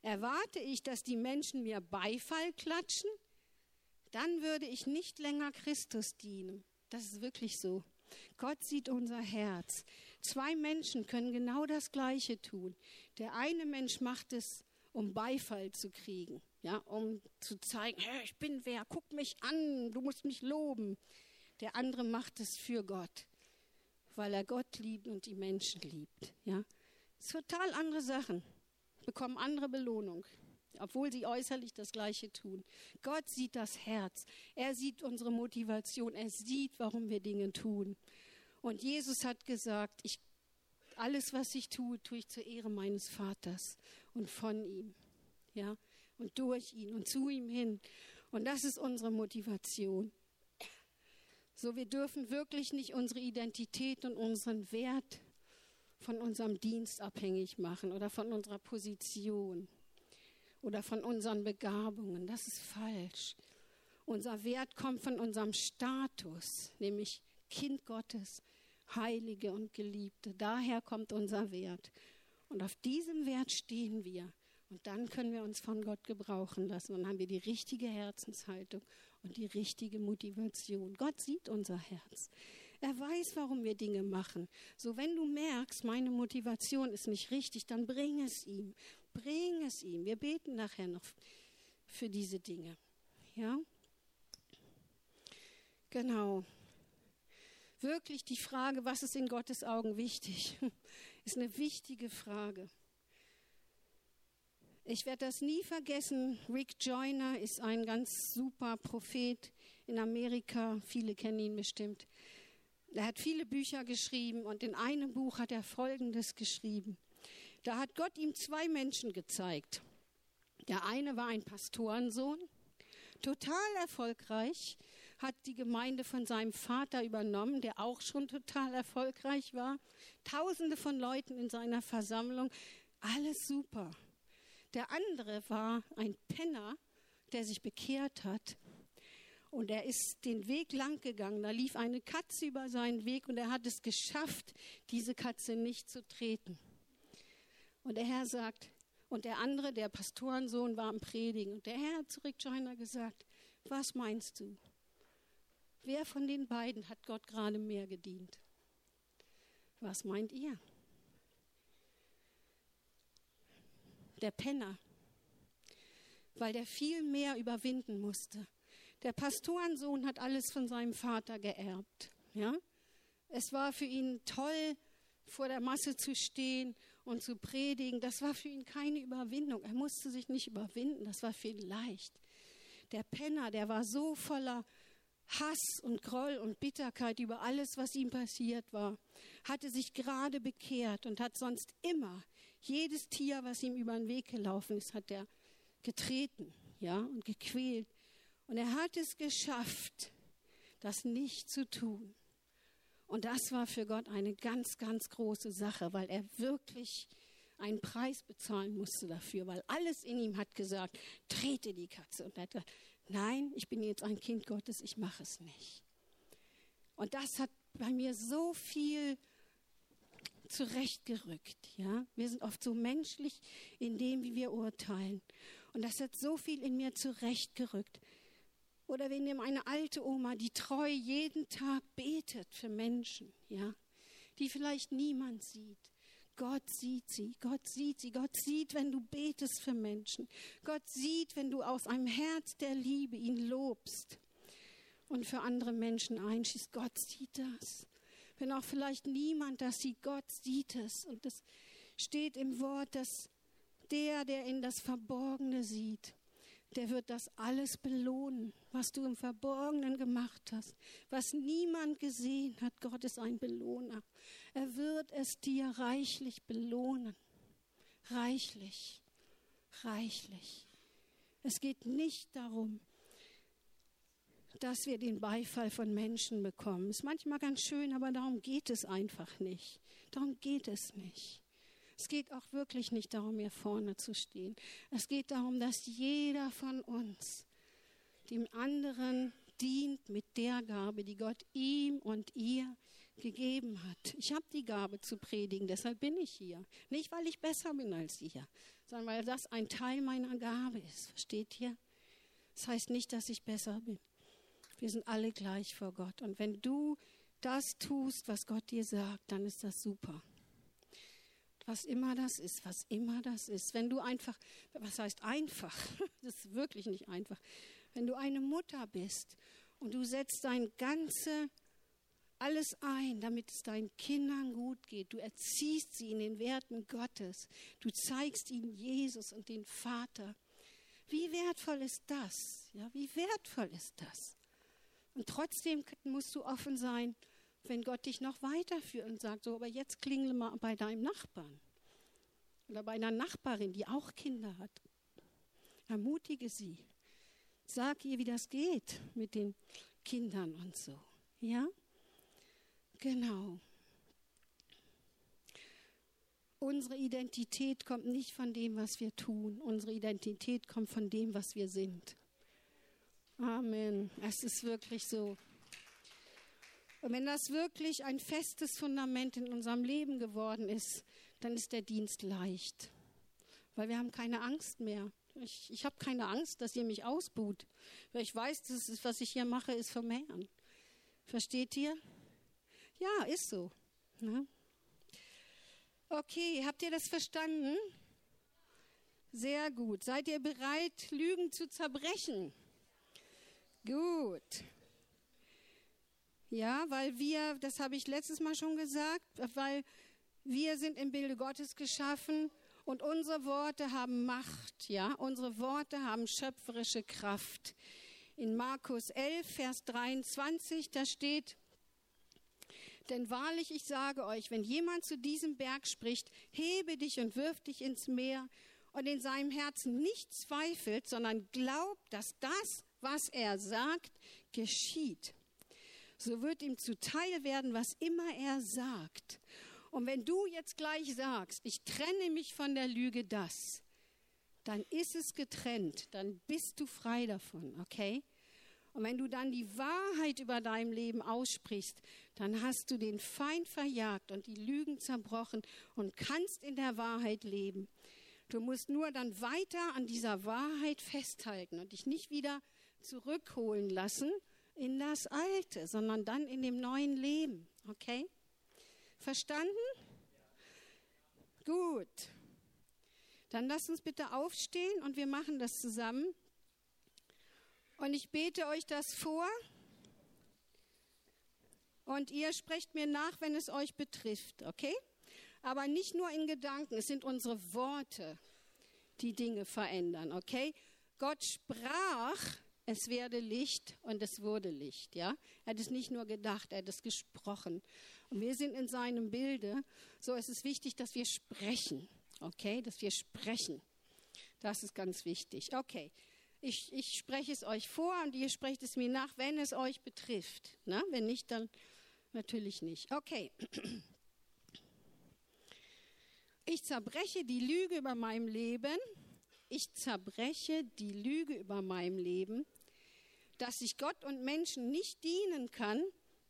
Erwarte ich, dass die Menschen mir Beifall klatschen? Dann würde ich nicht länger Christus dienen. Das ist wirklich so. Gott sieht unser Herz. Zwei Menschen können genau das Gleiche tun. Der eine Mensch macht es, um Beifall zu kriegen ja, um zu zeigen, hey, ich bin wer, guck mich an, du musst mich loben. Der andere macht es für Gott, weil er Gott liebt und die Menschen liebt. Ja, total andere Sachen, bekommen andere Belohnung, obwohl sie äußerlich das Gleiche tun. Gott sieht das Herz, er sieht unsere Motivation, er sieht, warum wir Dinge tun. Und Jesus hat gesagt, ich alles, was ich tue, tue ich zur Ehre meines Vaters. und von ihm. Ja, und durch ihn und zu ihm hin. Und das ist unsere Motivation. So, wir dürfen wirklich nicht unsere Identität und unseren Wert von unserem Dienst abhängig machen oder von unserer Position oder von unseren Begabungen. Das ist falsch. Unser Wert kommt von unserem Status, nämlich Kind Gottes, Heilige und Geliebte. Daher kommt unser Wert. Und auf diesem Wert stehen wir. Und dann können wir uns von Gott gebrauchen lassen. Dann haben wir die richtige Herzenshaltung und die richtige Motivation. Gott sieht unser Herz. Er weiß, warum wir Dinge machen. So, wenn du merkst, meine Motivation ist nicht richtig, dann bring es ihm. Bring es ihm. Wir beten nachher noch für diese Dinge. Ja? Genau. Wirklich die Frage, was ist in Gottes Augen wichtig, ist eine wichtige Frage. Ich werde das nie vergessen. Rick Joyner ist ein ganz super Prophet in Amerika. Viele kennen ihn bestimmt. Er hat viele Bücher geschrieben und in einem Buch hat er Folgendes geschrieben. Da hat Gott ihm zwei Menschen gezeigt. Der eine war ein Pastorensohn, total erfolgreich, hat die Gemeinde von seinem Vater übernommen, der auch schon total erfolgreich war. Tausende von Leuten in seiner Versammlung, alles super. Der andere war ein Penner, der sich bekehrt hat. Und er ist den Weg lang gegangen. Da lief eine Katze über seinen Weg und er hat es geschafft, diese Katze nicht zu treten. Und der Herr sagt, und der andere, der Pastorensohn, war am Predigen. Und der Herr hat zu Rick Joyner gesagt, was meinst du? Wer von den beiden hat Gott gerade mehr gedient? Was meint ihr? Der Penner, weil der viel mehr überwinden musste. Der Pastorensohn hat alles von seinem Vater geerbt. Ja? Es war für ihn toll, vor der Masse zu stehen und zu predigen. Das war für ihn keine Überwindung. Er musste sich nicht überwinden. Das war für ihn leicht. Der Penner, der war so voller Hass und Groll und Bitterkeit über alles, was ihm passiert war, hatte sich gerade bekehrt und hat sonst immer jedes Tier, was ihm über den Weg gelaufen ist, hat er getreten, ja, und gequält. Und er hat es geschafft, das nicht zu tun. Und das war für Gott eine ganz, ganz große Sache, weil er wirklich einen Preis bezahlen musste dafür, weil alles in ihm hat gesagt, trete die Katze. Und er hat gesagt, nein, ich bin jetzt ein Kind Gottes, ich mache es nicht. Und das hat bei mir so viel zurechtgerückt. Ja? Wir sind oft so menschlich in dem, wie wir urteilen. Und das hat so viel in mir zurechtgerückt. Oder wir nehmen eine alte Oma, die treu jeden Tag betet für Menschen, ja, die vielleicht niemand sieht. Gott sieht sie, Gott sieht sie, Gott sieht, wenn du betest für Menschen. Gott sieht, wenn du aus einem Herz der Liebe ihn lobst und für andere Menschen einschießt. Gott sieht das wenn auch vielleicht niemand das sieht, Gott sieht es. Und es steht im Wort, dass der, der in das Verborgene sieht, der wird das alles belohnen, was du im Verborgenen gemacht hast, was niemand gesehen hat. Gott ist ein Belohner. Er wird es dir reichlich belohnen. Reichlich, reichlich. Es geht nicht darum, dass wir den Beifall von Menschen bekommen. Ist manchmal ganz schön, aber darum geht es einfach nicht. Darum geht es nicht. Es geht auch wirklich nicht darum, hier vorne zu stehen. Es geht darum, dass jeder von uns dem anderen dient mit der Gabe, die Gott ihm und ihr gegeben hat. Ich habe die Gabe zu predigen, deshalb bin ich hier. Nicht, weil ich besser bin als ihr, sondern weil das ein Teil meiner Gabe ist. Versteht ihr? Das heißt nicht, dass ich besser bin. Wir sind alle gleich vor Gott. Und wenn du das tust, was Gott dir sagt, dann ist das super. Was immer das ist, was immer das ist. Wenn du einfach, was heißt einfach? Das ist wirklich nicht einfach. Wenn du eine Mutter bist und du setzt dein ganze alles ein, damit es deinen Kindern gut geht. Du erziehst sie in den Werten Gottes. Du zeigst ihnen Jesus und den Vater. Wie wertvoll ist das? Ja, wie wertvoll ist das? Und trotzdem musst du offen sein, wenn Gott dich noch weiterführt und sagt, so, aber jetzt klingle mal bei deinem Nachbarn. oder bei einer Nachbarin, die auch Kinder hat. Ermutige sie. Sag ihr, wie das geht mit den Kindern und so. Ja? Genau. Unsere Identität kommt nicht von dem, was wir tun. Unsere Identität kommt von dem, was wir sind. Amen. Es ist wirklich so. Und wenn das wirklich ein festes Fundament in unserem Leben geworden ist, dann ist der Dienst leicht. Weil wir haben keine Angst mehr. Ich, ich habe keine Angst, dass ihr mich ausbuht. Weil ich weiß, das ist, was ich hier mache, ist vom Herrn. Versteht ihr? Ja, ist so. Ne? Okay, habt ihr das verstanden? Sehr gut. Seid ihr bereit, Lügen zu zerbrechen? Gut. Ja, weil wir, das habe ich letztes Mal schon gesagt, weil wir sind im Bilde Gottes geschaffen und unsere Worte haben Macht, ja, unsere Worte haben schöpferische Kraft. In Markus 11, Vers 23, da steht, denn wahrlich, ich sage euch, wenn jemand zu diesem Berg spricht, hebe dich und wirf dich ins Meer und in seinem Herzen nicht zweifelt, sondern glaubt, dass das, was er sagt, geschieht, so wird ihm zuteil werden, was immer er sagt. Und wenn du jetzt gleich sagst, ich trenne mich von der Lüge das, dann ist es getrennt, dann bist du frei davon, okay? Und wenn du dann die Wahrheit über dein Leben aussprichst, dann hast du den Feind verjagt und die Lügen zerbrochen und kannst in der Wahrheit leben. Du musst nur dann weiter an dieser Wahrheit festhalten und dich nicht wieder zurückholen lassen in das Alte, sondern dann in dem neuen Leben. Okay? Verstanden? Gut. Dann lasst uns bitte aufstehen und wir machen das zusammen. Und ich bete euch das vor. Und ihr sprecht mir nach, wenn es euch betrifft, okay? Aber nicht nur in Gedanken, es sind unsere Worte, die Dinge verändern, okay? Gott sprach, es werde Licht und es wurde Licht, ja? Er hat es nicht nur gedacht, er hat es gesprochen. Und wir sind in seinem Bilde, so es ist wichtig, dass wir sprechen, okay? Dass wir sprechen. Das ist ganz wichtig. Okay, ich, ich spreche es euch vor und ihr sprecht es mir nach, wenn es euch betrifft. Na, wenn nicht, dann natürlich nicht. Okay. Ich zerbreche die Lüge über meinem Leben. Ich zerbreche die Lüge über meinem Leben, dass ich Gott und Menschen nicht dienen kann,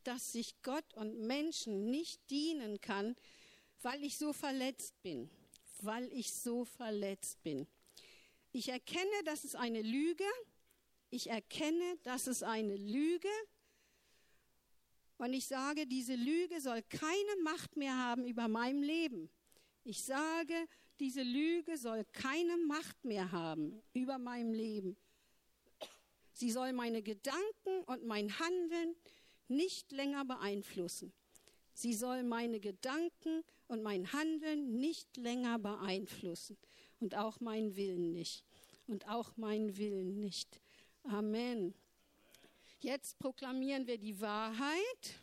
dass ich Gott und Menschen nicht dienen kann, weil ich so verletzt bin, weil ich so verletzt bin. Ich erkenne, dass es eine Lüge. Ich erkenne, dass es eine Lüge. Und ich sage, diese Lüge soll keine Macht mehr haben über mein Leben. Ich sage, diese Lüge soll keine Macht mehr haben über mein Leben. Sie soll meine Gedanken und mein Handeln nicht länger beeinflussen. Sie soll meine Gedanken und mein Handeln nicht länger beeinflussen und auch meinen Willen nicht. Und auch meinen Willen nicht. Amen. Jetzt proklamieren wir die Wahrheit.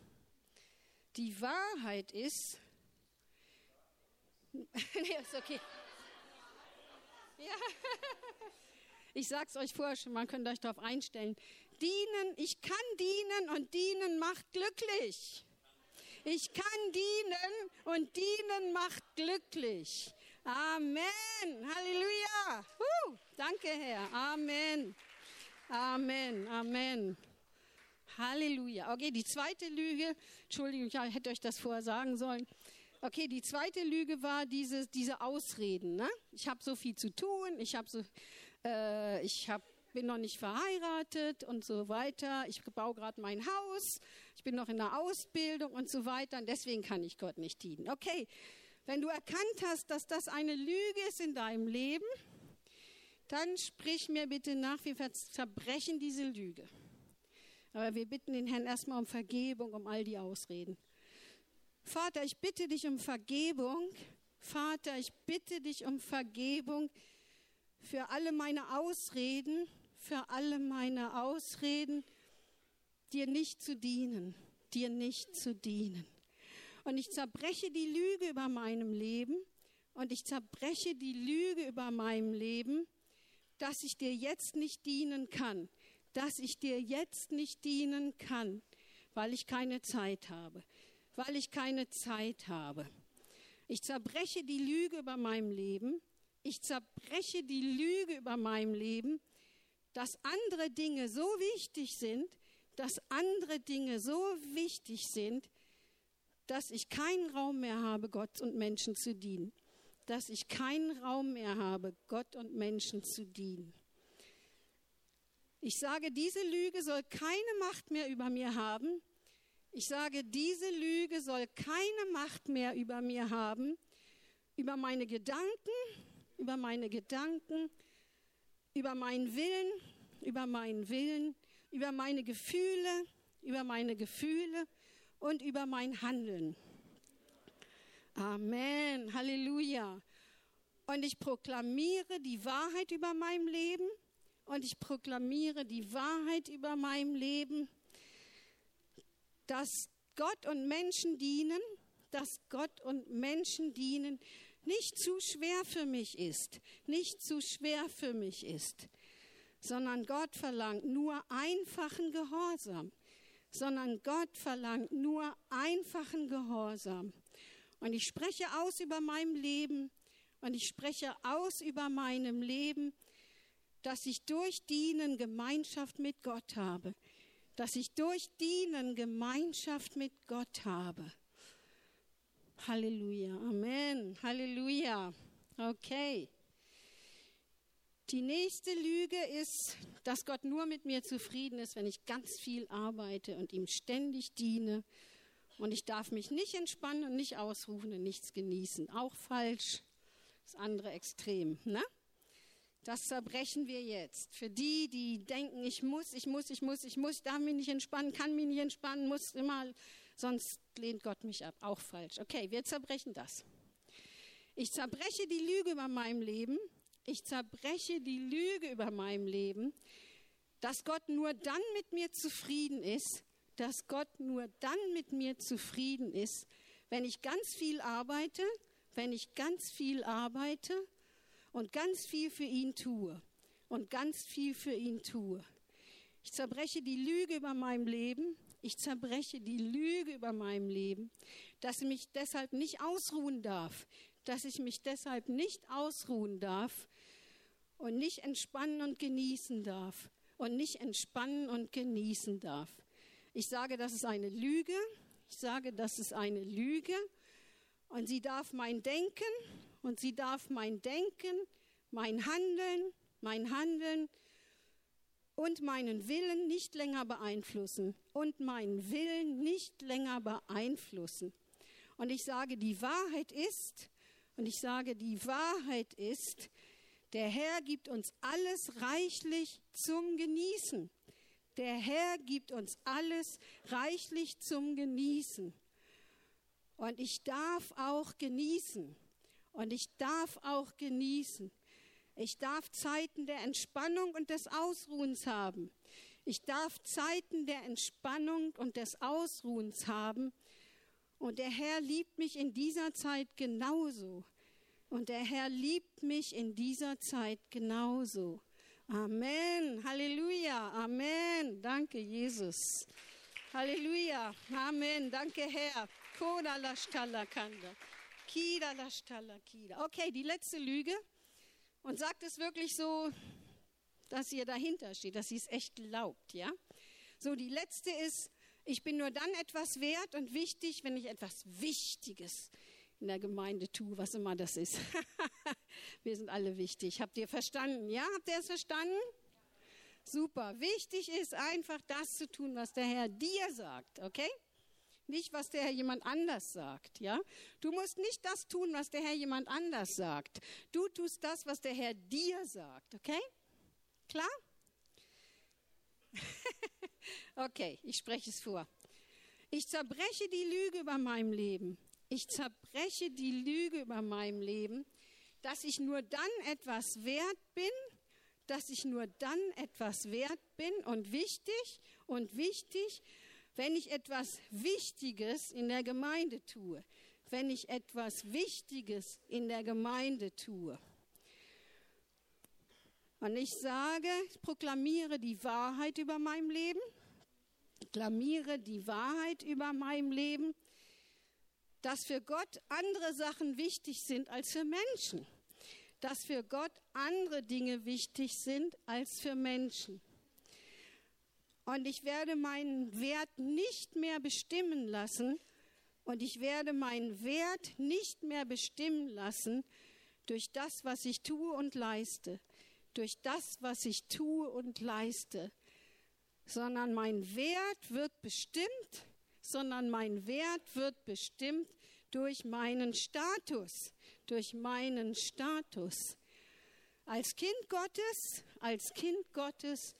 Die Wahrheit ist. nee, ist okay. Ja. Ich sag's euch vorher schon, man könnt euch darauf einstellen. Dienen, ich kann dienen und dienen macht glücklich. Ich kann dienen und dienen macht glücklich. Amen. Halleluja. Uh, danke, Herr. Amen. Amen. Amen. Halleluja. Okay, die zweite Lüge, Entschuldigung, ich hätte euch das vorher sagen sollen. Okay, die zweite Lüge war diese, diese Ausreden. Ne? Ich habe so viel zu tun, ich, hab so, äh, ich hab, bin noch nicht verheiratet und so weiter. Ich baue gerade mein Haus, ich bin noch in der Ausbildung und so weiter. Und deswegen kann ich Gott nicht dienen. Okay, wenn du erkannt hast, dass das eine Lüge ist in deinem Leben, dann sprich mir bitte nach, wir zerbrechen diese Lüge. Aber wir bitten den Herrn erstmal um Vergebung, um all die Ausreden. Vater, ich bitte dich um Vergebung. Vater, ich bitte dich um Vergebung für alle meine Ausreden, für alle meine Ausreden, dir nicht zu dienen, dir nicht zu dienen. Und ich zerbreche die Lüge über meinem Leben und ich zerbreche die Lüge über meinem Leben, dass ich dir jetzt nicht dienen kann, dass ich dir jetzt nicht dienen kann, weil ich keine Zeit habe, weil ich keine Zeit habe. Ich zerbreche die Lüge über meinem Leben. Ich zerbreche die Lüge über meinem Leben, dass andere Dinge so wichtig sind, dass andere Dinge so wichtig sind, dass ich keinen Raum mehr habe, Gott und Menschen zu dienen. Dass ich keinen Raum mehr habe, Gott und Menschen zu dienen. Ich sage, diese Lüge soll keine Macht mehr über mir haben. Ich sage, diese Lüge soll keine Macht mehr über mir haben, über meine Gedanken, über meine Gedanken, über meinen Willen, über meinen Willen, über meine Gefühle, über meine Gefühle und über mein Handeln. Amen, Halleluja. Und ich proklamiere die Wahrheit über meinem Leben und ich proklamiere die Wahrheit über meinem Leben, dass Gott und Menschen dienen, dass Gott und Menschen dienen nicht zu schwer für mich ist, nicht zu schwer für mich ist, sondern Gott verlangt nur einfachen Gehorsam, sondern Gott verlangt nur einfachen Gehorsam. Und ich spreche aus über meinem Leben und ich spreche aus über meinem Leben, dass ich durch Dienen Gemeinschaft mit Gott habe, dass ich durch Dienen Gemeinschaft mit Gott habe. Halleluja, Amen, Halleluja. Okay. Die nächste Lüge ist, dass Gott nur mit mir zufrieden ist, wenn ich ganz viel arbeite und ihm ständig diene. Und ich darf mich nicht entspannen und nicht ausrufen und nichts genießen. Auch falsch. Das andere Extrem. Ne? Das zerbrechen wir jetzt. Für die, die denken, ich muss, ich muss, ich muss, ich muss, darf mich nicht entspannen, kann mich nicht entspannen, muss immer, sonst lehnt Gott mich ab. Auch falsch. Okay, wir zerbrechen das. Ich zerbreche die Lüge über meinem Leben ich zerbreche die Lüge über meinem Leben, dass Gott nur dann mit mir zufrieden ist, dass Gott nur dann mit mir zufrieden ist, wenn ich ganz viel arbeite, wenn ich ganz viel arbeite und ganz viel für ihn tue und ganz viel für ihn tue. Ich zerbreche die Lüge über meinem Leben, ich zerbreche die Lüge über meinem Leben, dass ich mich deshalb nicht ausruhen darf, dass ich mich deshalb nicht ausruhen darf, und nicht entspannen und genießen darf. Und nicht entspannen und genießen darf. Ich sage, das ist eine Lüge. Ich sage, das ist eine Lüge. Und sie darf mein Denken und sie darf mein Denken, mein Handeln, mein Handeln und meinen Willen nicht länger beeinflussen. Und meinen Willen nicht länger beeinflussen. Und ich sage, die Wahrheit ist, und ich sage, die Wahrheit ist, der Herr gibt uns alles reichlich zum Genießen. Der Herr gibt uns alles reichlich zum Genießen. Und ich darf auch genießen. Und ich darf auch genießen. Ich darf Zeiten der Entspannung und des Ausruhens haben. Ich darf Zeiten der Entspannung und des Ausruhens haben. Und der Herr liebt mich in dieser Zeit genauso. Und der Herr liebt mich in dieser Zeit genauso. Amen. Halleluja. Amen. Danke, Jesus. Halleluja. Amen. Danke, Herr. Koda lashtala kanda. Kida lashtala kida. Okay, die letzte Lüge. Und sagt es wirklich so, dass ihr dahinter steht, dass sie es echt glaubt, ja? So, die letzte ist, ich bin nur dann etwas wert und wichtig, wenn ich etwas Wichtiges in der Gemeinde tue, was immer das ist. Wir sind alle wichtig. Habt ihr verstanden? Ja, habt ihr es verstanden? Super. Wichtig ist einfach das zu tun, was der Herr dir sagt, okay? Nicht, was der Herr jemand anders sagt, ja? Du musst nicht das tun, was der Herr jemand anders sagt. Du tust das, was der Herr dir sagt, okay? Klar? okay, ich spreche es vor. Ich zerbreche die Lüge über meinem Leben. Ich zerbreche die Lüge über meinem Leben, dass ich nur dann etwas wert bin, dass ich nur dann etwas wert bin und wichtig und wichtig, wenn ich etwas Wichtiges in der Gemeinde tue. wenn ich etwas Wichtiges in der Gemeinde tue. Und ich sage, ich proklamiere die Wahrheit über mein Leben, proklamiere die Wahrheit über mein Leben, dass für Gott andere Sachen wichtig sind als für Menschen. Dass für Gott andere Dinge wichtig sind als für Menschen. Und ich werde meinen Wert nicht mehr bestimmen lassen. Und ich werde meinen Wert nicht mehr bestimmen lassen durch das, was ich tue und leiste. Durch das, was ich tue und leiste. Sondern mein Wert wird bestimmt, sondern mein Wert wird bestimmt durch meinen Status. Durch meinen Status. Als Kind Gottes, als Kind Gottes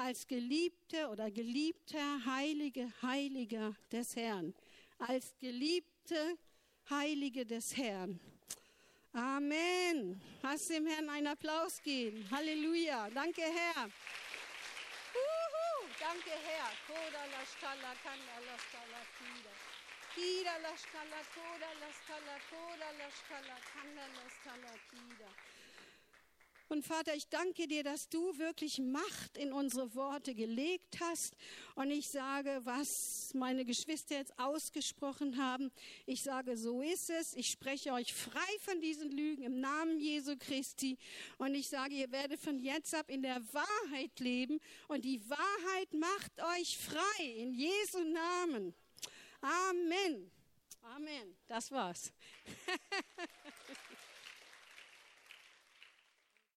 als Geliebte oder Geliebter, Heilige, Heiliger des Herrn. Als Geliebte, Heilige des Herrn. Amen. Hast dem Herrn einen Applaus geben. Halleluja. Danke, Herr. Uhu. Danke, Herr. Koda la kida. Kida la stalla, koda la stalla, koda la stalla, kanda la stalla, kida. Und Vater, ich danke dir, dass du wirklich Macht in unsere Worte gelegt hast. Und ich sage, was meine Geschwister jetzt ausgesprochen haben, ich sage, so ist es. Ich spreche euch frei von diesen Lügen im Namen Jesu Christi. Und ich sage, ihr werdet von jetzt ab in der Wahrheit leben. Und die Wahrheit macht euch frei in Jesu Namen. Amen. Amen. Das war's.